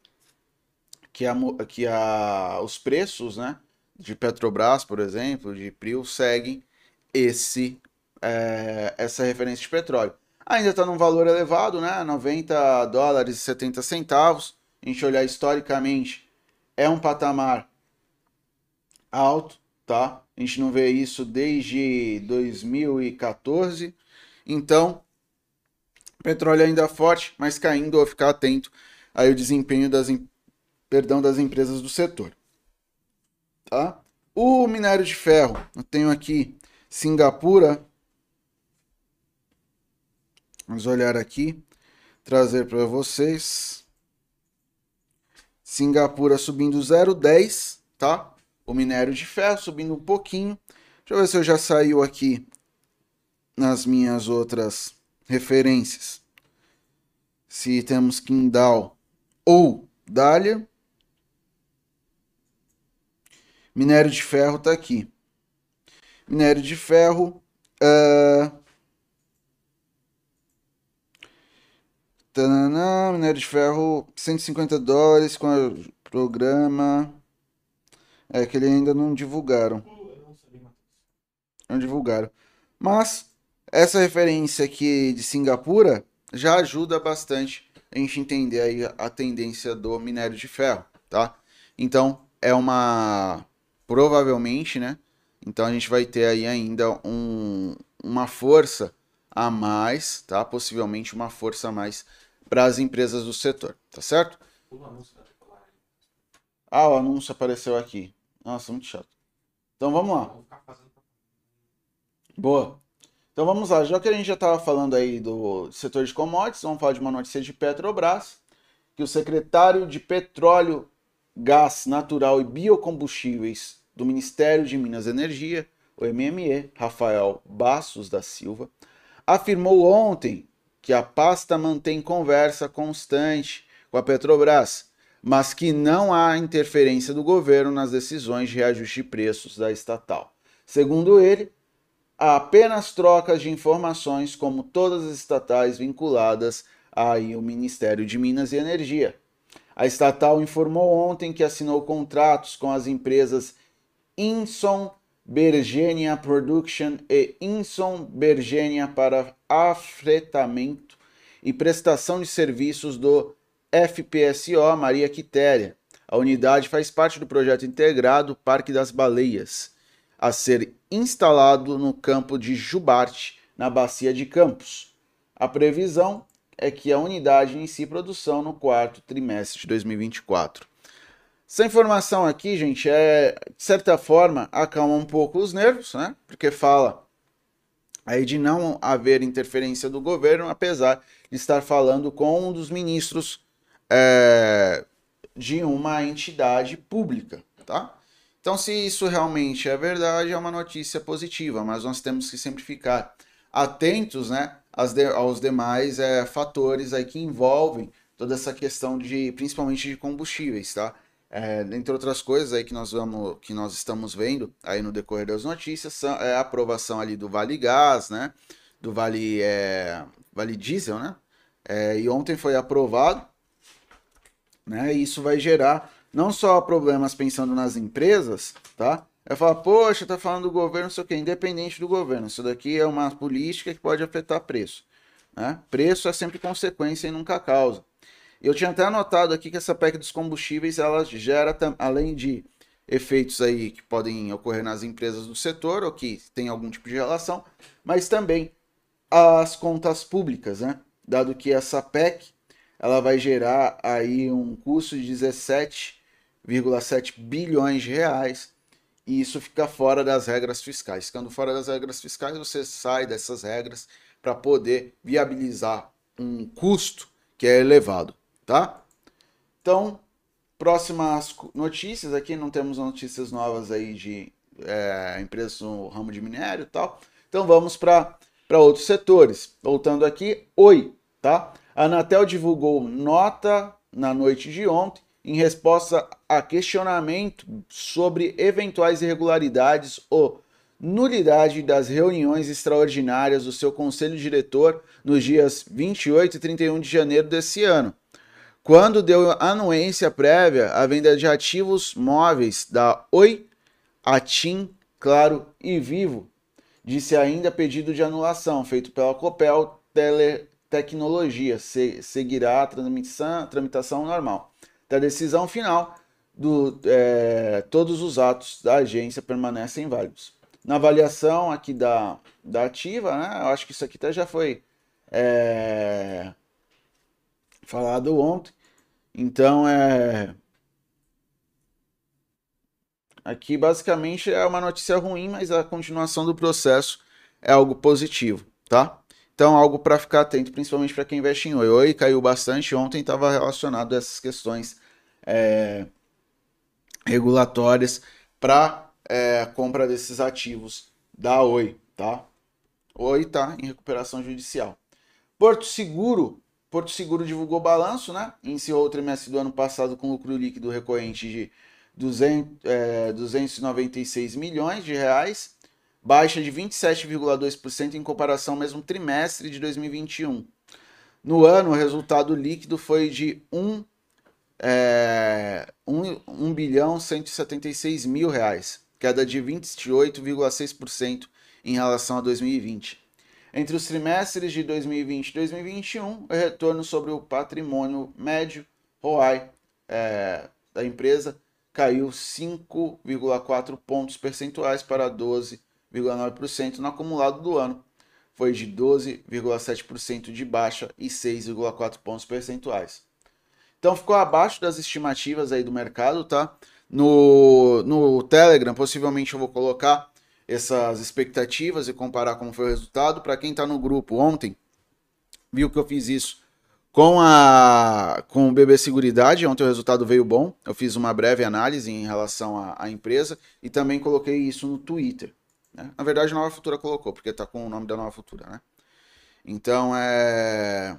que, a, que a, os preços né, de Petrobras, por exemplo, de PRIO, seguem esse, é, essa referência de petróleo. Ainda está num valor elevado, né, 90 dólares e 70 centavos. A gente olhar historicamente, é um patamar alto, tá? A gente não vê isso desde 2014. Então, petróleo ainda forte, mas caindo, ou ficar atento aí o desempenho das, perdão, das empresas do setor. Tá? O minério de ferro, eu tenho aqui Singapura. Vamos olhar aqui, trazer para vocês. Singapura subindo 0,10, tá? O minério de ferro subindo um pouquinho. Deixa eu ver se eu já saiu aqui nas minhas outras referências. Se temos Kindal ou Dália. Minério de ferro está aqui. Minério de ferro. Uh... Tanana, minério de ferro, 150 dólares com o programa. É que ele ainda não divulgaram. Não divulgaram. Mas essa referência aqui de Singapura já ajuda bastante a gente entender aí a tendência do minério de ferro, tá? Então é uma provavelmente, né? Então a gente vai ter aí ainda um, uma força a mais, tá? Possivelmente uma força a mais para as empresas do setor, tá certo? Ah, o anúncio apareceu aqui. Nossa, muito chato. Então vamos lá. Boa. Então vamos lá, já que a gente já estava falando aí do setor de commodities, vamos falar de uma notícia de Petrobras, que o secretário de Petróleo, Gás Natural e Biocombustíveis do Ministério de Minas e Energia, o MME, Rafael Bassos da Silva, afirmou ontem que a pasta mantém conversa constante com a Petrobras, mas que não há interferência do governo nas decisões de reajuste de preços da estatal. Segundo ele, há apenas trocas de informações, como todas as estatais vinculadas ao Ministério de Minas e Energia. A estatal informou ontem que assinou contratos com as empresas Inson Bergenia Production e Inson Bergenia para afretamento e prestação de serviços do FPSO Maria Quitéria. A unidade faz parte do projeto integrado Parque das Baleias, a ser instalado no campo de Jubarte, na Bacia de Campos. A previsão é que a unidade inicie produção no quarto trimestre de 2024. Essa informação aqui, gente, é de certa forma acalma um pouco os nervos, né? Porque fala aí de não haver interferência do governo, apesar de estar falando com um dos ministros é, de uma entidade pública, tá? Então, se isso realmente é verdade, é uma notícia positiva, mas nós temos que sempre ficar atentos, né, de, aos demais é, fatores aí que envolvem toda essa questão de, principalmente de combustíveis, tá? É, entre outras coisas aí que nós vamos, que nós estamos vendo aí no decorrer das notícias, são, é a aprovação ali do Vale Gás, né? Do Vale, é, vale Diesel, né? É, e ontem foi aprovado, né? E isso vai gerar não só problemas pensando nas empresas, tá? É falar, poxa, tá falando do governo, não sei o que, independente do governo. Isso daqui é uma política que pode afetar preço. Né? Preço é sempre consequência e nunca causa. Eu tinha até anotado aqui que essa PEC dos combustíveis, ela gera, além de efeitos aí que podem ocorrer nas empresas do setor, ou que tem algum tipo de relação, mas também as contas públicas, né? Dado que essa PEC, ela vai gerar aí um custo de 17 1,7 bilhões de reais e isso fica fora das regras fiscais. Ficando fora das regras fiscais, você sai dessas regras para poder viabilizar um custo que é elevado, tá? Então, próximas notícias aqui, não temos notícias novas aí de é, empresas no ramo de minério e tal. Então vamos para outros setores. Voltando aqui, oi, tá? A Anatel divulgou nota na noite de ontem em resposta a questionamento sobre eventuais irregularidades ou nulidade das reuniões extraordinárias do seu conselho diretor nos dias 28 e 31 de janeiro desse ano, quando deu anuência prévia à venda de ativos móveis da Oi, Atim, Claro e Vivo, disse ainda pedido de anulação feito pela Copel Teletecnologia, se, seguirá a tramitação normal da decisão final, do, é, todos os atos da agência permanecem válidos. Na avaliação aqui da, da ativa, né, eu acho que isso aqui até já foi é, falado ontem. Então, é, aqui basicamente é uma notícia ruim, mas a continuação do processo é algo positivo, tá? Então, algo para ficar atento, principalmente para quem investe em Oi. Caiu bastante ontem, estava relacionado a essas questões é, regulatórias para é, compra desses ativos da Oi, tá? Oi está em recuperação judicial. Porto Seguro, Porto Seguro divulgou balanço, né? Iniciou o trimestre do ano passado com lucro líquido recorrente de 200, é, 296 milhões de reais baixa de 27,2% em comparação ao mesmo trimestre de 2021. No ano, o resultado líquido foi de 1, é, 1, 1 bilhão 176 mil reais, queda de 28,6% em relação a 2020. Entre os trimestres de 2020 e 2021, o retorno sobre o patrimônio médio ROI é, da empresa caiu 5,4 pontos percentuais para 12 6,9% no acumulado do ano. Foi de 12,7% de baixa e 6,4 pontos percentuais. Então ficou abaixo das estimativas aí do mercado, tá? No, no Telegram, possivelmente eu vou colocar essas expectativas e comparar como foi o resultado. Para quem está no grupo ontem, viu que eu fiz isso com a com o BB Seguridade. Ontem o resultado veio bom. Eu fiz uma breve análise em relação à, à empresa e também coloquei isso no Twitter. Né? Na verdade, Nova Futura colocou, porque está com o nome da Nova Futura, né? Então é...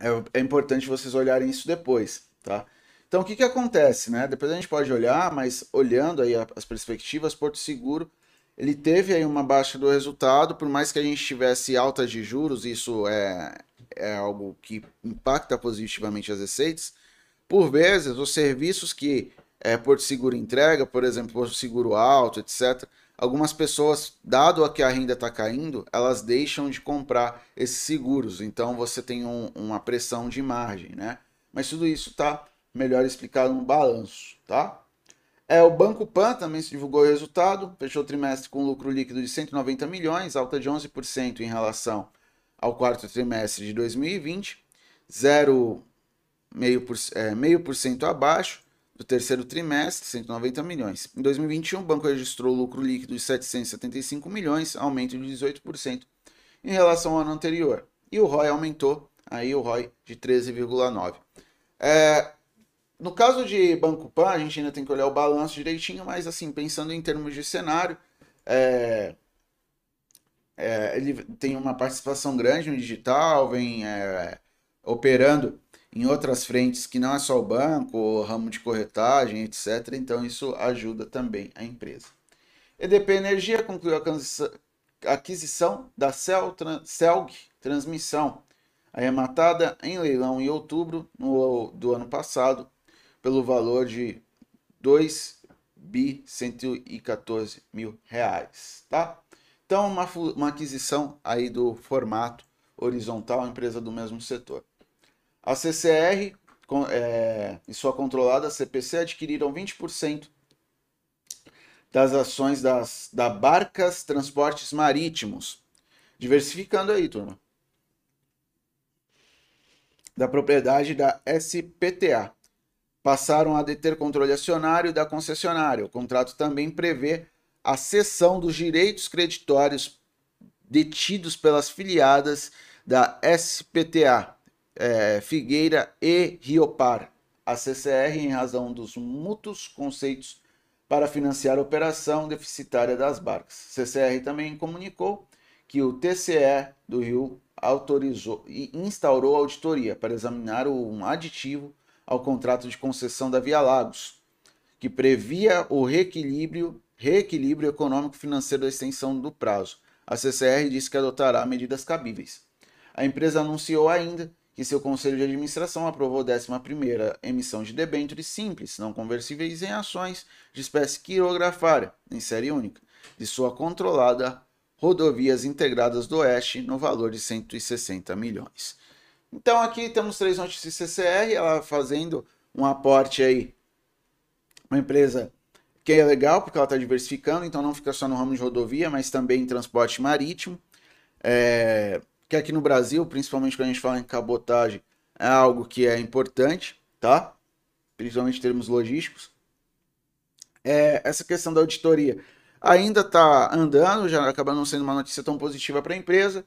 é, é importante vocês olharem isso depois, tá? Então o que, que acontece, né? Depois a gente pode olhar, mas olhando aí as perspectivas, Porto Seguro ele teve aí uma baixa do resultado, por mais que a gente tivesse alta de juros, isso é, é algo que impacta positivamente as receitas. Por vezes, os serviços que é, Porto Seguro entrega, por exemplo, Porto Seguro Alto, etc., algumas pessoas, dado que a renda está caindo, elas deixam de comprar esses seguros. Então você tem um, uma pressão de margem, né? Mas tudo isso está melhor explicado no balanço, tá? É, o Banco Pan também se divulgou o resultado, fechou o trimestre com lucro líquido de 190 milhões, alta de 11% em relação ao quarto trimestre de 2020, 0,5% é, meio por cento abaixo do terceiro trimestre, 190 milhões. Em 2021, o banco registrou lucro líquido de 775 milhões, aumento de 18% em relação ao ano anterior. E o ROI aumentou, aí o ROI de 13,9%. É, no caso de Banco Pan, a gente ainda tem que olhar o balanço direitinho, mas assim, pensando em termos de cenário, é, é, ele tem uma participação grande no digital, vem é, operando em outras frentes que não é só o banco, o ramo de corretagem, etc. Então isso ajuda também a empresa. EDP Energia concluiu a aquisição da Celg Transmissão, arrematada em leilão em outubro do ano passado pelo valor de 2 bi 114 mil reais, tá? Então uma, uma aquisição aí do formato horizontal, empresa do mesmo setor. A CCR é, e sua controlada CPC adquiriram 20% das ações das, da Barcas Transportes Marítimos. Diversificando aí, turma. Da propriedade da SPTA. Passaram a deter controle acionário da concessionária. O contrato também prevê a cessão dos direitos creditórios detidos pelas filiadas da SPTA, é, Figueira e Riopar, a CCR, em razão dos mútuos conceitos para financiar a operação deficitária das barcas. CCR também comunicou que o TCE do Rio autorizou e instaurou auditoria para examinar um aditivo ao contrato de concessão da Via Lagos, que previa o reequilíbrio, reequilíbrio econômico-financeiro da extensão do prazo. A CCR disse que adotará medidas cabíveis. A empresa anunciou ainda que seu conselho de administração aprovou a 11ª emissão de debêntures simples, não conversíveis em ações de espécie quirografária, em série única, de sua controlada Rodovias Integradas do Oeste, no valor de 160 milhões. Então aqui temos três notícias CCR, ela fazendo um aporte aí, uma empresa que é legal, porque ela está diversificando, então não fica só no ramo de rodovia, mas também em transporte marítimo. É, que aqui no Brasil, principalmente quando a gente fala em cabotagem, é algo que é importante, tá? Principalmente em termos logísticos. É, essa questão da auditoria ainda está andando, já acaba não sendo uma notícia tão positiva para a empresa.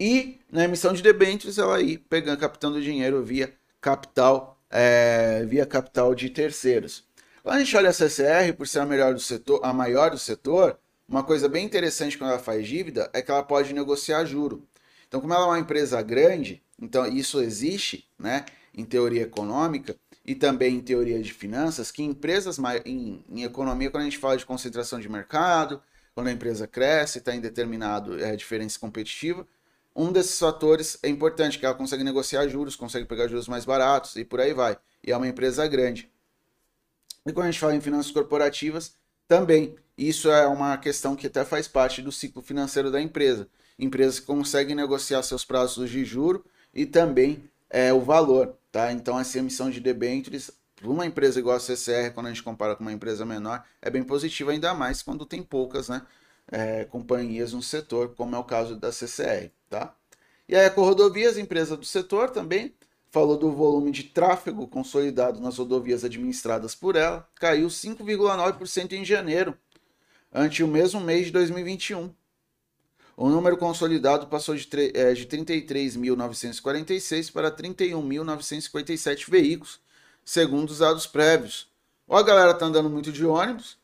E na emissão de debêntures, ela aí pegando, captando dinheiro via capital, é, via capital de terceiros. Quando a gente olha a CCR, por ser a, melhor do setor, a maior do setor, uma coisa bem interessante quando ela faz dívida é que ela pode negociar juro. Então, como ela é uma empresa grande, então isso existe, né, em teoria econômica e também em teoria de finanças, que empresas em, em economia, quando a gente fala de concentração de mercado, quando a empresa cresce, está em determinado é, diferença competitiva, um desses fatores é importante, que ela consegue negociar juros, consegue pegar juros mais baratos e por aí vai. E é uma empresa grande. E quando a gente fala em finanças corporativas, também isso é uma questão que até faz parte do ciclo financeiro da empresa empresas que conseguem negociar seus prazos de juro e também é, o valor, tá? Então essa emissão de debêntures para uma empresa igual a CCR, quando a gente compara com uma empresa menor, é bem positiva, ainda mais quando tem poucas né, é, companhias no setor, como é o caso da CCR, tá? E aí a Corrodovias, empresa do setor também, falou do volume de tráfego consolidado nas rodovias administradas por ela, caiu 5,9% em janeiro, ante o mesmo mês de 2021. O número consolidado passou de, é, de 33.946 para 31.957 veículos, segundo os dados prévios. Ou a galera tá andando muito de ônibus,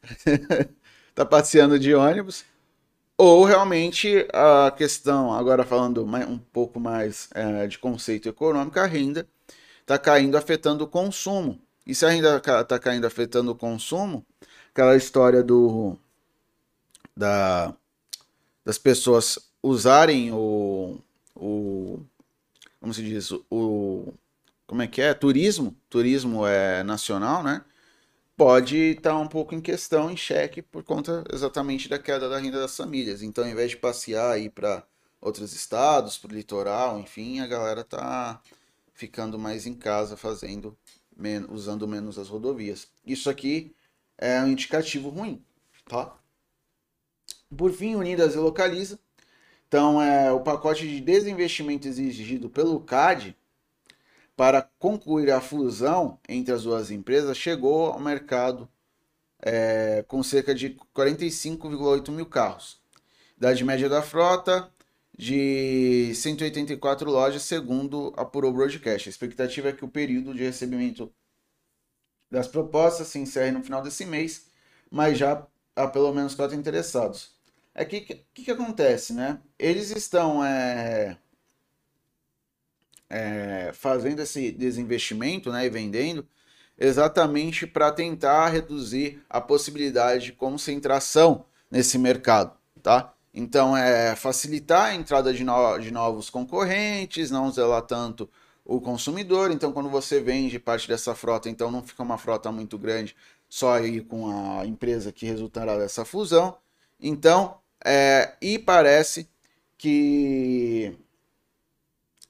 tá passeando de ônibus, ou realmente a questão, agora falando um pouco mais é, de conceito econômico, a renda está caindo afetando o consumo. E se a renda está caindo afetando o consumo, aquela história do da, das pessoas usarem o, o como se diz o como é que é turismo turismo é nacional né pode estar tá um pouco em questão em xeque por conta exatamente da queda da renda das famílias então ao invés de passear aí para outros estados para o litoral enfim a galera tá ficando mais em casa, fazendo, usando menos as rodovias. Isso aqui é um indicativo ruim, tá? Por fim, Unidas e Localiza. Então, é o pacote de desinvestimento exigido pelo CAD para concluir a fusão entre as duas empresas chegou ao mercado é, com cerca de 45,8 mil carros. Idade média da frota, de 184 lojas, segundo apurou o broadcast. A expectativa é que o período de recebimento das propostas se encerre no final desse mês, mas já há pelo menos quatro interessados. É que que, que acontece, né? Eles estão é, é, fazendo esse desinvestimento, né, e vendendo exatamente para tentar reduzir a possibilidade de concentração nesse mercado, tá? Então, é facilitar a entrada de, no, de novos concorrentes, não zelar tanto o consumidor. Então, quando você vende parte dessa frota, então não fica uma frota muito grande só aí com a empresa que resultará dessa fusão. Então, é, e parece que,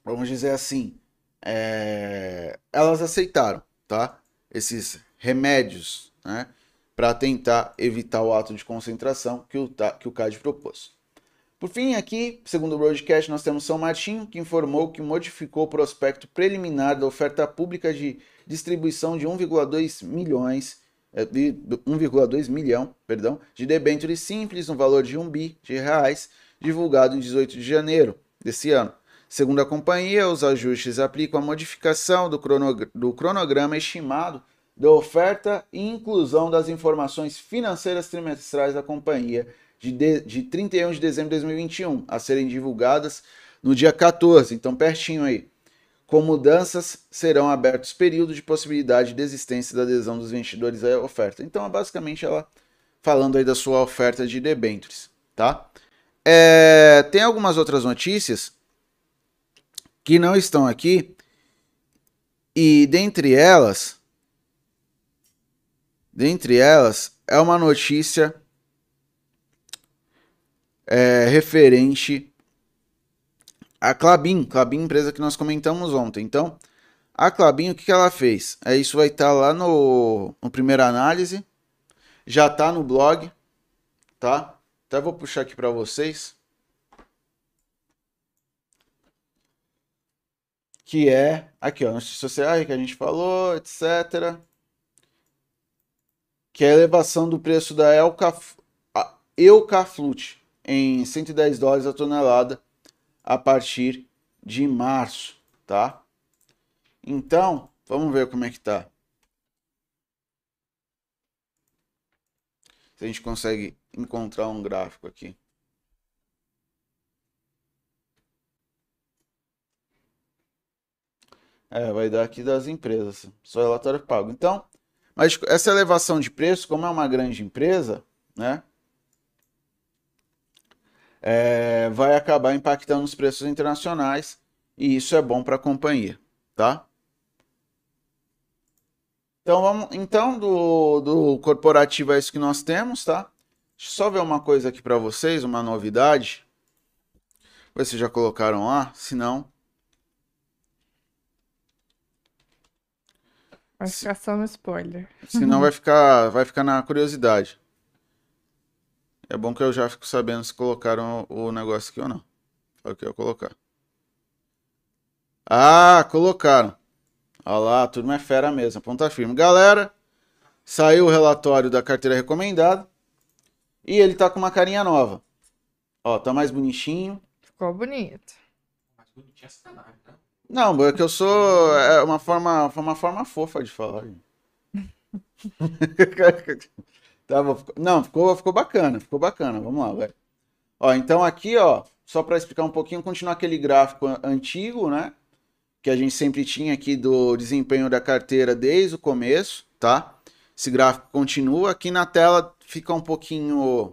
vamos dizer assim, é, elas aceitaram, tá? Esses remédios, né? Para tentar evitar o ato de concentração que o, que o CAD propôs. Por fim, aqui, segundo o broadcast, nós temos São Martinho, que informou que modificou o prospecto preliminar da oferta pública de distribuição de 1,2 milhões 1,2 milhão, perdão, de debêntures simples no valor de 1 bi de reais, divulgado em 18 de janeiro desse ano. Segundo a companhia, os ajustes aplicam a modificação do, cronograma, do cronograma estimado da oferta e inclusão das informações financeiras trimestrais da companhia de, de, de 31 de dezembro de 2021, a serem divulgadas no dia 14, então pertinho aí. Com mudanças, serão abertos períodos de possibilidade de desistência da adesão dos investidores à oferta. Então, é basicamente ela falando aí da sua oferta de debêntures, tá? É, tem algumas outras notícias que não estão aqui, e dentre elas, dentre elas, é uma notícia é, referente a Clabin, Clabin empresa que nós comentamos ontem. Então, a Clabin, o que, que ela fez? É, isso vai estar tá lá no, no primeira análise, já está no blog, tá? Até vou puxar aqui para vocês. Que é, aqui ó, notícias sociais que a gente falou, etc. Que é a elevação do preço da Eucaflute em 110 dólares a tonelada a partir de março, tá? Então, vamos ver como é que tá. Se a gente consegue encontrar um gráfico aqui. É, vai dar aqui das empresas, só relatório pago. Então, mas essa elevação de preço, como é uma grande empresa, né? É, vai acabar impactando os preços internacionais e isso é bom para a companhia, tá? Então, vamos, então do, do corporativo é isso que nós temos, tá? Deixa eu só ver uma coisa aqui para vocês, uma novidade. Vocês já colocaram lá, se não... Vai ficar só no spoiler. Senão vai ficar, vai ficar na curiosidade. É bom que eu já fico sabendo se colocaram o negócio aqui ou não. Foi o que eu colocar. Ah, colocaram. Olha lá, a turma é fera mesmo. Ponta firme. Galera, Saiu o relatório da carteira recomendada. E ele tá com uma carinha nova. Ó, tá mais bonitinho. Ficou bonito. Mais bonitinha sacanagem, né? Não, é que eu sou. É uma forma, uma forma fofa de falar. Tava, não, ficou, ficou bacana, ficou bacana. Vamos lá, velho. Ó, então aqui, ó, só para explicar um pouquinho, continuar aquele gráfico antigo, né? Que a gente sempre tinha aqui do desempenho da carteira desde o começo, tá? Esse gráfico continua. Aqui na tela fica um pouquinho.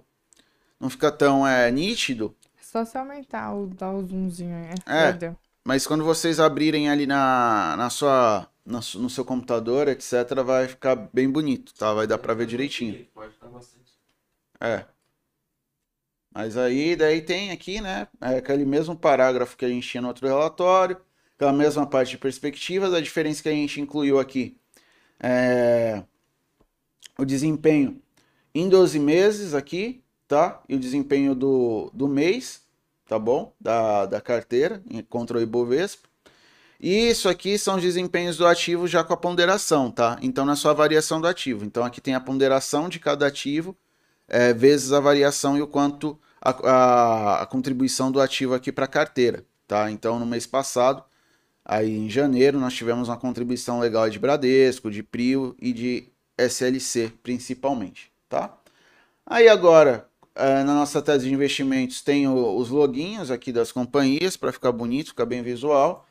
Não fica tão é, nítido. É só se aumentar, o, dar o zoomzinho aí. É. Já deu. Mas quando vocês abrirem ali na, na sua, no seu computador, etc., vai ficar bem bonito, tá? Vai dar pra ver direitinho. Pode ficar bastante. É. Mas aí, daí tem aqui, né? É aquele mesmo parágrafo que a gente tinha no outro relatório, aquela mesma parte de perspectivas, a diferença que a gente incluiu aqui é o desempenho em 12 meses aqui, tá? E o desempenho do, do mês, tá bom? Da, da carteira contra o Ibovespa. E isso aqui são os desempenhos do ativo já com a ponderação, tá? Então, na sua variação do ativo. Então, aqui tem a ponderação de cada ativo é, vezes a variação e o quanto a, a- a contribuição do ativo aqui para a carteira, tá? Então, no mês passado, aí em janeiro, nós tivemos uma contribuição legal de Bradesco, de Prio e de SLC, principalmente, tá? Aí agora, é, na nossa tese de investimentos, tem os loginhos aqui das companhias para ficar bonito, ficar bem visual.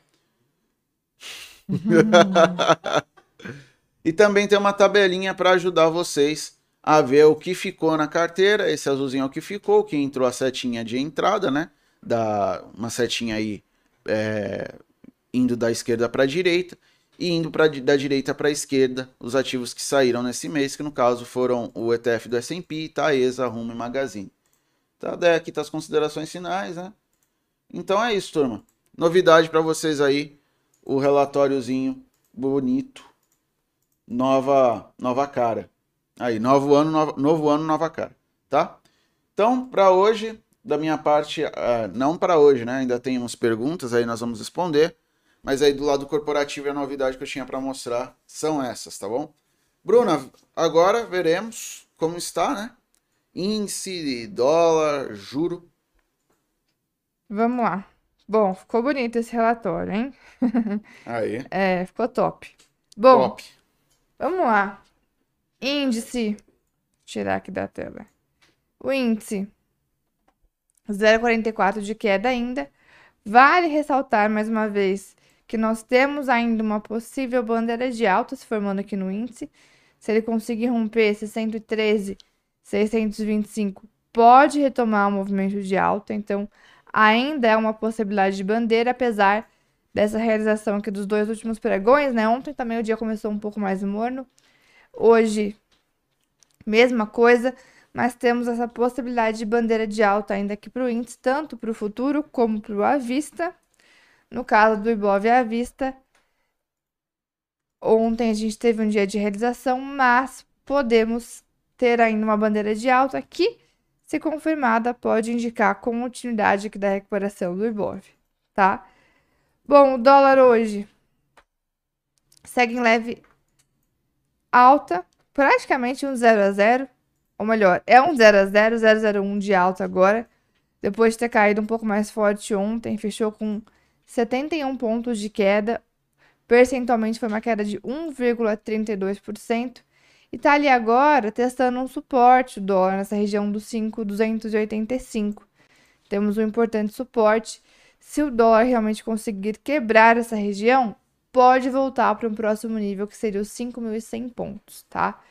E também tem uma tabelinha para ajudar vocês a ver o que ficou na carteira. Esse azulzinho é o que ficou, que entrou a setinha de entrada, né? Da, uma setinha aí é, indo da esquerda para a direita e indo pra, da direita para a esquerda os ativos que saíram nesse mês, que no caso foram o ETF do S&P, Taesa, Rumo e Magazine. Tá, daí aqui tá as considerações finais, né? Então é isso, turma. Novidade para vocês aí, o relatóriozinho bonito, nova nova cara. Aí, novo ano, nova- novo ano, nova cara, tá? Então, para hoje, da minha parte, ah, não para hoje, né? Ainda tem umas perguntas aí, nós vamos responder. Mas aí do lado corporativo, a novidade que eu tinha para mostrar são essas, tá bom? Bruna, agora veremos como está, né? Índice, dólar, juro. Vamos lá. Bom, ficou bonito esse relatório, hein? Aí, É, ficou top. Bom, top. vamos lá. Índice. Vou tirar aqui da tela. O índice 0,44 de queda ainda. Vale ressaltar mais uma vez que nós temos ainda uma possível bandeira de alta se formando aqui no índice. Se ele conseguir romper esse 113, 625, pode retomar o movimento de alta. Então, ainda é uma possibilidade de bandeira, apesar dessa realização aqui dos dois últimos pregões, né? Ontem também o dia começou um pouco mais morno. Hoje, mesma coisa, mas temos essa possibilidade de bandeira de alta ainda aqui para o índice, tanto para o futuro como para o à vista. No caso do Ibov à vista, ontem a gente teve um dia de realização, mas podemos ter ainda uma bandeira de alta que, se confirmada, pode indicar continuidade aqui da recuperação do Ibov, tá? Bom, o dólar hoje segue em leve alta, praticamente um 0 a 0, ou melhor, é um 0 a 0, 001 de alta agora, depois de ter caído um pouco mais forte ontem, fechou com 71 pontos de queda, percentualmente foi uma queda de 1,32%, e tá ali agora testando um suporte o dólar nessa região dos 5,285. Temos um importante suporte. Se o dólar realmente conseguir quebrar essa região, pode voltar para um próximo nível, que seria os 5.100 pontos, tá?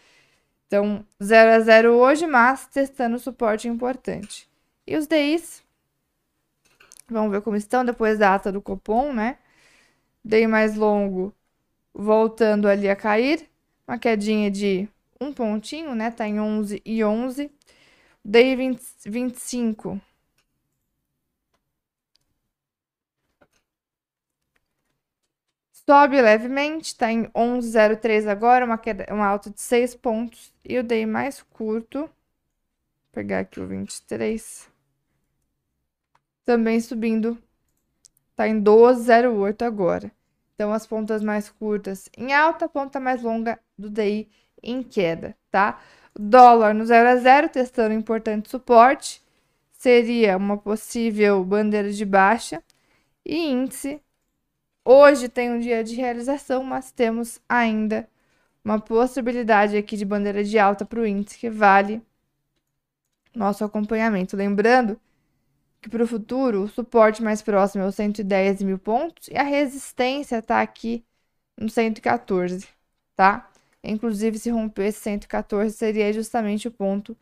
Então, 0 a 0 hoje, mas testando suporte importante. E os DIs, vamos ver como estão depois da ata do Copom, né? DI mais longo voltando ali a cair, uma quedinha de um pontinho, né? Tá em 11 e 11. DI 20, 25 Sobe levemente, tá em 11,03 agora, uma, queda, uma alta de 6 pontos. E o DI mais curto, vou pegar aqui o 23, também subindo, tá em 12,08 agora. Então, as pontas mais curtas em alta, ponta mais longa do DI em queda, tá? Dólar no 0 a 0, testando importante suporte, seria uma possível bandeira de baixa. E índice, hoje tem um dia de realização, mas temos ainda uma possibilidade aqui de bandeira de alta para o índice que vale nosso acompanhamento. Lembrando que para o futuro o suporte mais próximo é os 110 mil pontos e a resistência está aqui no 114, tá? Inclusive, se romper esse 114, seria justamente o ponto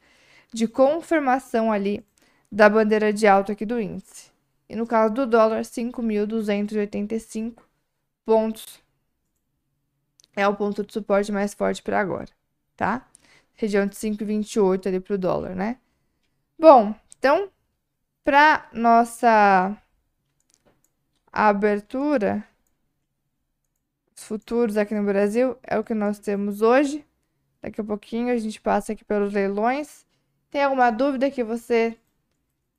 de confirmação ali da bandeira de alta aqui do índice. E no caso do dólar, 5.285 pontos é o ponto de suporte mais forte para agora, tá? Região de 5,28 ali para o dólar, né? Bom, então, para nossa abertura, os futuros aqui no Brasil é o que nós temos hoje. Daqui a pouquinho a gente passa aqui pelos leilões. Tem alguma dúvida que você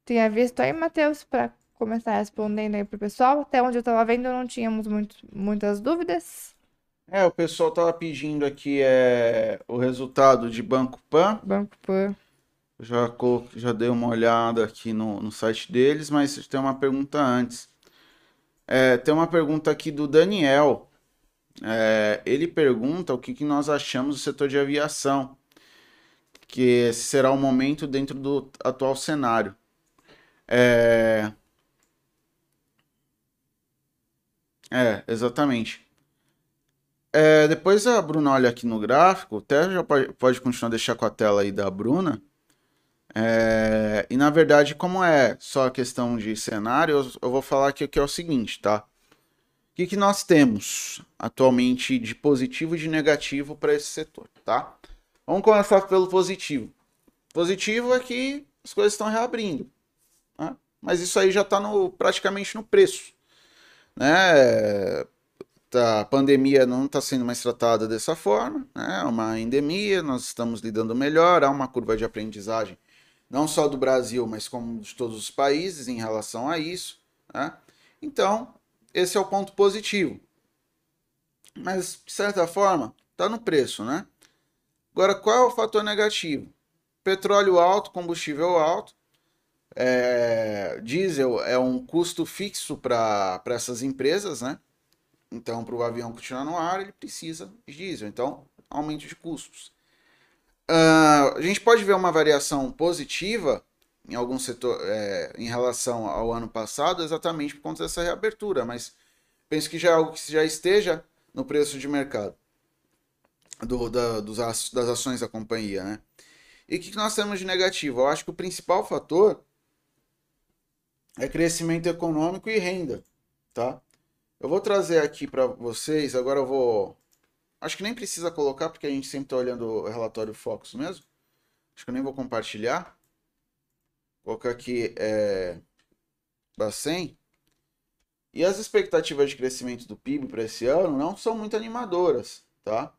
tenha visto aí, Matheus, para começar respondendo aí pro pessoal? Até onde eu estava vendo, não tínhamos muito, muitas dúvidas. É, o pessoal tava pedindo aqui é, o resultado de Banco Pan. Banco Pan. Já, já dei uma olhada aqui no, no site deles, mas tem uma pergunta antes. É, tem uma pergunta aqui do Daniel. É, ele pergunta o que, que nós achamos do setor de aviação, que será o momento dentro do atual cenário. É, é exatamente. É, depois a Bruna olha aqui no gráfico, até já pode, pode continuar deixar com a tela aí da Bruna. É, e na verdade, como é só questão de cenário, eu, eu vou falar aqui que é o seguinte, tá? O que, que nós temos atualmente de positivo e de negativo para esse setor, tá? Vamos começar pelo positivo. Positivo é que as coisas estão reabrindo, né? mas isso aí já está praticamente no preço, né? Tá, a pandemia não está sendo mais tratada dessa forma, né? é uma endemia, nós estamos lidando melhor, há uma curva de aprendizagem não só do Brasil, mas como de todos os países em relação a isso. Né? Então, esse é o ponto positivo. Mas, de certa forma, está no preço, né? Agora, qual é o fator negativo? Petróleo alto, combustível alto. É, diesel é um custo fixo para essas empresas, né? Então, para o avião continuar no ar, ele precisa de diesel. Então, aumento de custos. Uh, a gente pode ver uma variação positiva em algum setor é, em relação ao ano passado, exatamente por conta dessa reabertura, mas penso que já é algo que já esteja no preço de mercado do, da, dos, das ações da companhia, né? E o que nós temos de negativo? Eu acho que o principal fator é crescimento econômico e renda, tá? Eu vou trazer aqui para vocês, agora eu vou Acho que nem precisa colocar, porque a gente sempre está olhando o relatório Focus mesmo. Acho que eu nem vou compartilhar. Vou colocar aqui é, Bacen. E as expectativas de crescimento do PIB para esse ano não são muito animadoras, tá?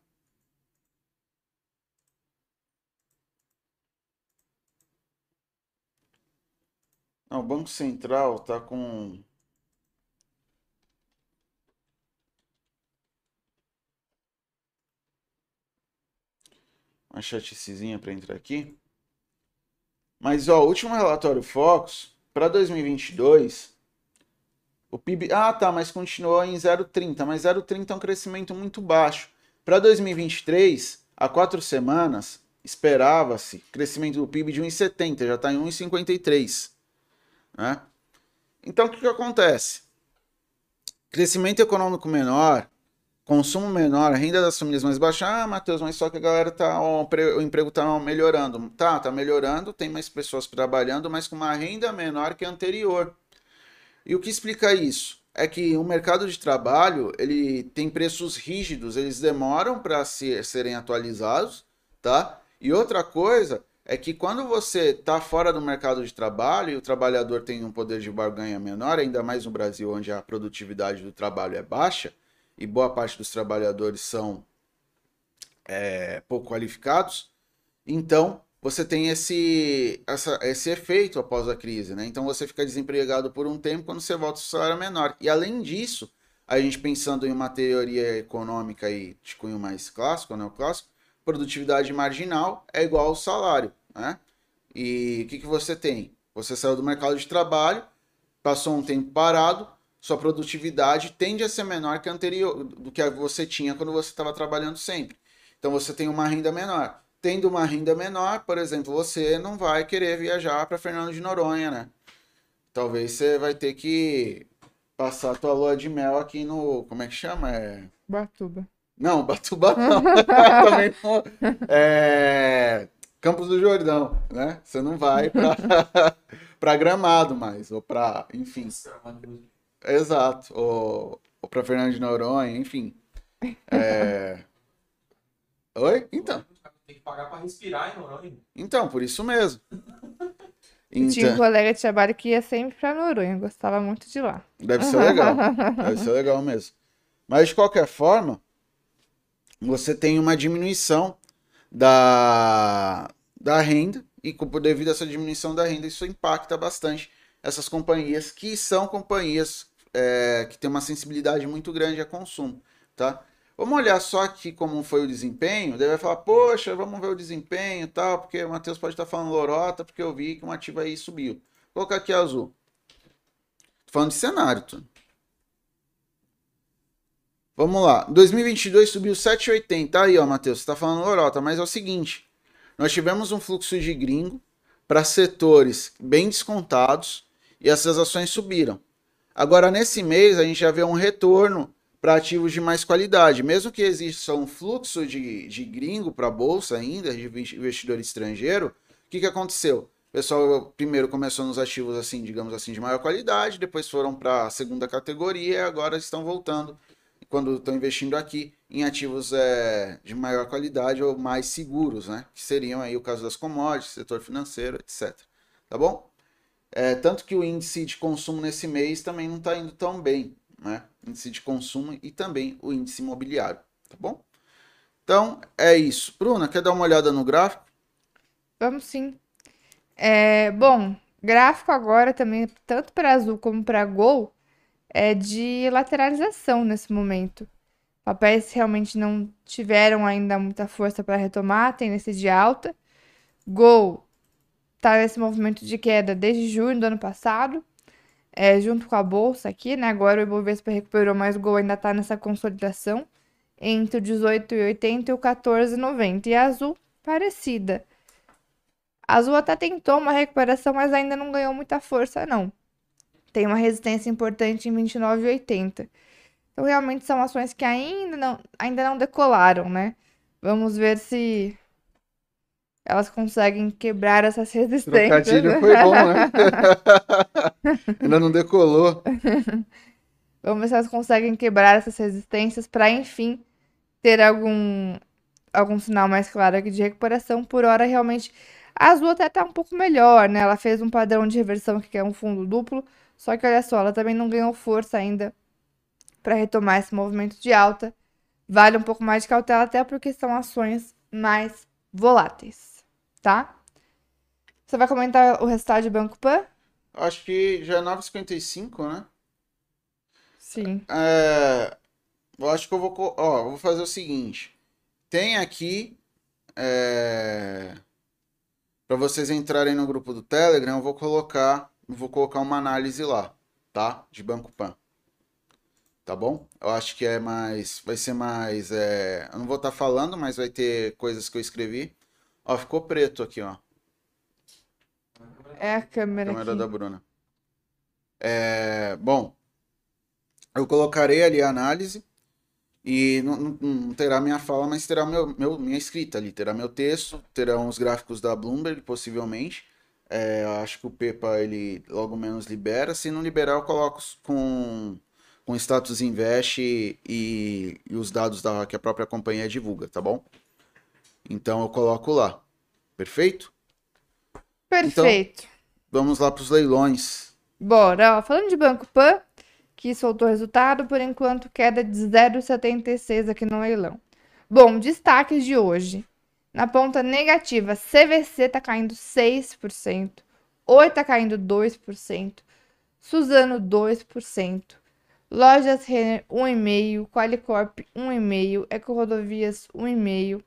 Não, o Banco Central está com uma chaticezinha para entrar aqui. Mas ó, último relatório Focus para 2022, o PIB, ah, tá, mas continuou em 0,30, mas 0,30 é um crescimento muito baixo. Para 2023, há quatro semanas, esperava-se crescimento do PIB de 1,70, já está em 1,53, né? Então o que, que acontece? Crescimento econômico menor, consumo menor, renda das famílias mais baixa. Ah, Matheus, mas só que a galera tá. O emprego tá melhorando. Tá, tá melhorando, tem mais pessoas trabalhando, mas com uma renda menor que a anterior. E o que explica isso? É que o mercado de trabalho ele tem preços rígidos, eles demoram para ser, serem atualizados, tá? E outra coisa é que quando você está fora do mercado de trabalho e o trabalhador tem um poder de barganha menor, ainda mais no Brasil, onde a produtividade do trabalho é baixa, e boa parte dos trabalhadores são é, pouco qualificados, então você tem esse, essa, esse efeito após a crise, né? Então você fica desempregado por um tempo quando você volta o salário menor. E além disso, a gente pensando em uma teoria econômica aí de cunho mais clássico, neoclássico, produtividade marginal é igual ao salário, né? E o que, que você tem? Você saiu do mercado de trabalho, passou um tempo parado, sua produtividade tende a ser menor que anterior do que você tinha quando você estava trabalhando sempre. Então você tem uma renda menor. Tendo uma renda menor, por exemplo, você não vai querer viajar para Fernando de Noronha, né? Talvez você vai ter que passar a tua lua de mel aqui no. Como é que chama? É... Batuba. Não, Batuba não. Também não. É... Campos do Jordão, né? Você não vai para Gramado mais, ou para, enfim. Exato, ou, ou para Fernando de Noronha, enfim. É... Oi? Então. Tem que pagar para respirar em Noronha. Então, por isso mesmo. Eu Tinha um Então, colega de trabalho que ia sempre pra Noronha, gostava muito de lá. deve ser legal. Deve ser legal mesmo. Mas de qualquer forma, você tem uma diminuição da, da renda, e devido a essa diminuição da renda, isso impacta bastante essas companhias que são companhias é, que têm uma sensibilidade muito grande a consumo, tá? Vamos olhar só aqui como foi o desempenho. Daí vai falar, poxa, vamos ver o desempenho e tal, porque o Matheus pode estar falando lorota, porque eu vi que um ativo aí subiu. Vou colocar aqui azul. Tô falando de cenário, tu. Vamos lá. 2022 subiu 7,80. Aí, ó, Matheus, você tá falando lorota, mas é o seguinte. Nós tivemos um fluxo de gringo para setores bem descontados e essas ações subiram. Agora, nesse mês, a gente já vê um retorno para ativos de mais qualidade. Mesmo que exista um fluxo de, de gringo para a bolsa ainda, de investidor estrangeiro, o que, que aconteceu? O pessoal primeiro começou nos ativos assim, digamos assim, de maior qualidade, depois foram para a segunda categoria e agora estão voltando, quando estão investindo aqui, em ativos é, de maior qualidade ou mais seguros, né? Que seriam aí o caso das commodities, setor financeiro, etc. Tá bom? É, tanto que o índice de consumo nesse mês também não está indo tão bem, né? Índice de consumo e também o índice imobiliário, tá bom? Então é isso. Bruna, quer dar uma olhada no gráfico? Vamos sim. É, bom, gráfico agora também, tanto para azul como para gol, é de lateralização nesse momento. Papéis realmente não tiveram ainda muita força para retomar, tendência de alta. Gol tá nesse movimento de queda desde junho do ano passado, é, junto com a bolsa aqui, né? Agora o Ibovespa recuperou, mas o Gol ainda tá nessa consolidação entre o 18,80 e o 14,90. E a azul, parecida. A Azul até tentou uma recuperação, mas ainda não ganhou muita força, não. Tem uma resistência importante em 29,80. Então, realmente são ações que ainda não, ainda não decolaram, né? Vamos ver se elas conseguem quebrar essas resistências. Trocadilho foi bom, né? Ainda não decolou. Vamos ver se elas conseguem quebrar essas resistências para, enfim, ter algum, algum sinal mais claro aqui de recuperação. Por hora, realmente, a Azul até tá um pouco melhor, né? Ela fez um padrão de reversão que é um fundo duplo, só que olha só, ela também não ganhou força ainda para retomar esse movimento de alta. Vale um pouco mais de cautela, até porque são ações mais voláteis, tá? Você vai comentar o resultado de Banco Pan? Acho que já é 9,55, né? Sim. É, eu acho que eu vou, ó, eu vou fazer o seguinte. Tem aqui, é, para vocês entrarem no grupo do Telegram, eu vou colocar, vou colocar uma análise lá, tá? De Banco Pan. Tá bom? Eu acho que é mais, vai ser mais, é, eu não vou estar falando, mas vai ter coisas que eu escrevi. Ó, ficou preto aqui, ó. É a câmera Câmera aqui. da Bruna. É, bom, eu colocarei ali a análise e não, não- não terá minha fala, mas terá meu, meu- minha escrita ali, terá meu texto, terão os gráficos da Bloomberg, possivelmente. É, acho que o Pepa ele logo menos libera. Se não liberar, eu coloco com, com status invest e, e os dados da, que a própria companhia divulga, tá bom? Então eu coloco lá. Perfeito? Perfeito. Vamos lá para os leilões. Bora, ó, falando de Banco Pan, que soltou resultado, por enquanto queda de 0,76 aqui no leilão. Bom, destaques de hoje. Na ponta negativa, CVC tá caindo 6%, Oi tá caindo 2%, Suzano 2%, Lojas Renner 1,5%, Qualicorp 1,5%, Eco Rodovias 1,5%,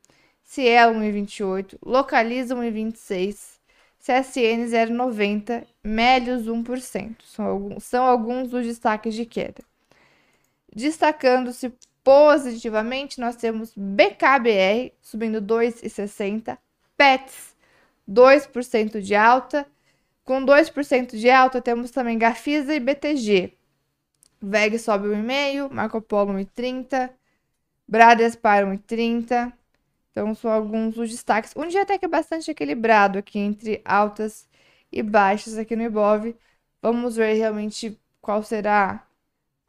Cielo 1,28, Localiza 1,26, CSN 0,90, Melios 1%. São alguns, são alguns dos destaques de queda. Destacando-se positivamente, nós temos BKBR subindo 2,60, PETS 2% de alta. Com 2% de alta, temos também Gafisa e BTG. VEG sobe 1,5, Marco Polo 1,30, Bradespar 1,30. Então, são alguns dos destaques. Um dia até que é bastante equilibrado aqui entre altas e baixas aqui no Ibov. Vamos ver realmente qual será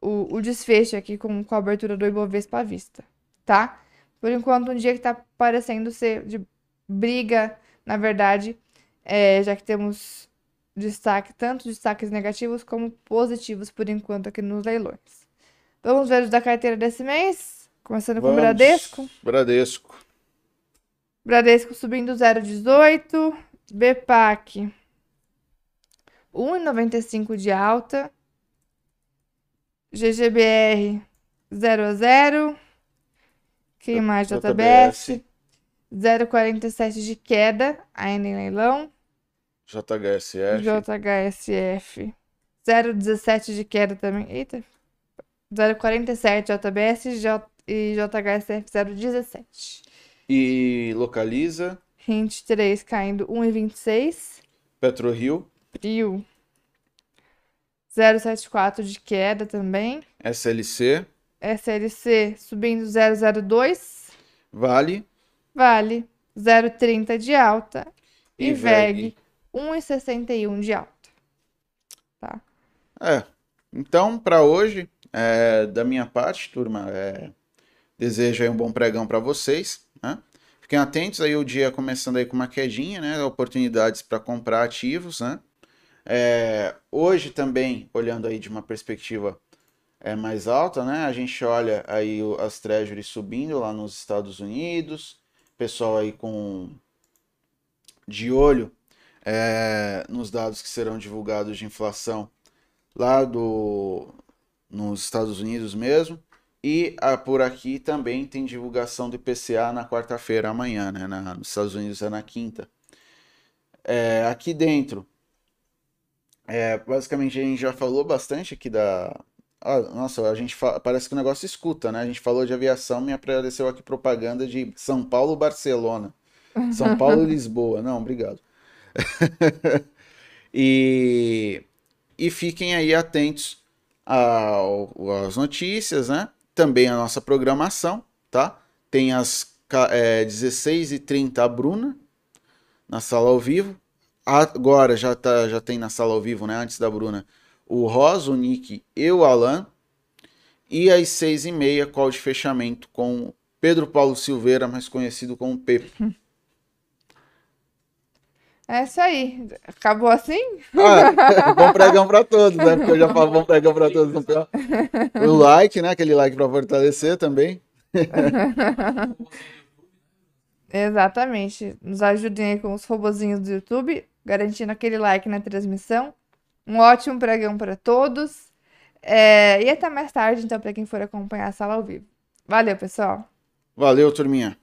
o, o desfecho aqui com, com a abertura do Ibovespa à vista, tá? Por enquanto, um dia que tá parecendo ser de briga, na verdade, é, já que temos destaque, tanto destaques negativos como positivos por enquanto aqui nos leilões. Vamos ver os da carteira desse mês, começando com o Vamos. Bradesco. Bradesco. Bradesco subindo 0,18. BPAC 1,95 de alta. GGBR 0 a 0. Quem mais? JBS 0,47 de queda, ainda em leilão. JHSF. JHSF 0,17 de queda também. Eita. 0,47 JBS J- e JHSF 0,17. E Localiza. Hint 3 caindo 1,26. PetroRio. Frio. 0,74 de queda também. SLC. SLC subindo 0,02. Vale. Vale 0,30 de alta. E, E VEG 1,61 de alta. É. Então, para hoje, é, da minha parte, turma, é, desejo aí um bom pregão para vocês, né? Fiquem atentos aí o dia começando aí com uma quedinha, né? Oportunidades para comprar ativos, né? É, hoje também, olhando aí de uma perspectiva é, mais alta, né? A gente olha aí o- as treasuries subindo lá nos Estados Unidos, pessoal aí com de olho é, nos dados que serão divulgados de inflação lá do nos Estados Unidos mesmo. E ah, por aqui também tem divulgação do IPCA na quarta-feira, amanhã, né? Na- nos Estados Unidos é na quinta. É, aqui dentro, é, basicamente a gente já falou bastante aqui da. Ah, nossa, a gente fa- parece que o negócio escuta, né? A gente falou de aviação, me apareceu aqui propaganda de São Paulo, Barcelona. São Paulo, Lisboa. Não, obrigado. e, e fiquem aí atentos ao- às notícias, né? Também a nossa programação, tá? Tem às é, 16h30 a Bruna na sala ao vivo. Agora já, tá, já tem na sala ao vivo, né? Antes da Bruna, o Rosa, o Nick e o Alan. E às 6h30, call de fechamento com Pedro Paulo Silveira, mais conhecido como Pepe. É isso aí. Acabou assim? Ah, bom pregão pra todos, né? Porque eu já falo bom pregão pra todos no pior. O like, né? Aquele like pra fortalecer também. Exatamente. Nos ajudem aí com os robozinhos do YouTube, garantindo aquele like na transmissão. Um ótimo pregão para todos. É, E até mais tarde, então, para quem for acompanhar a sala ao vivo. Valeu, pessoal. Valeu, turminha.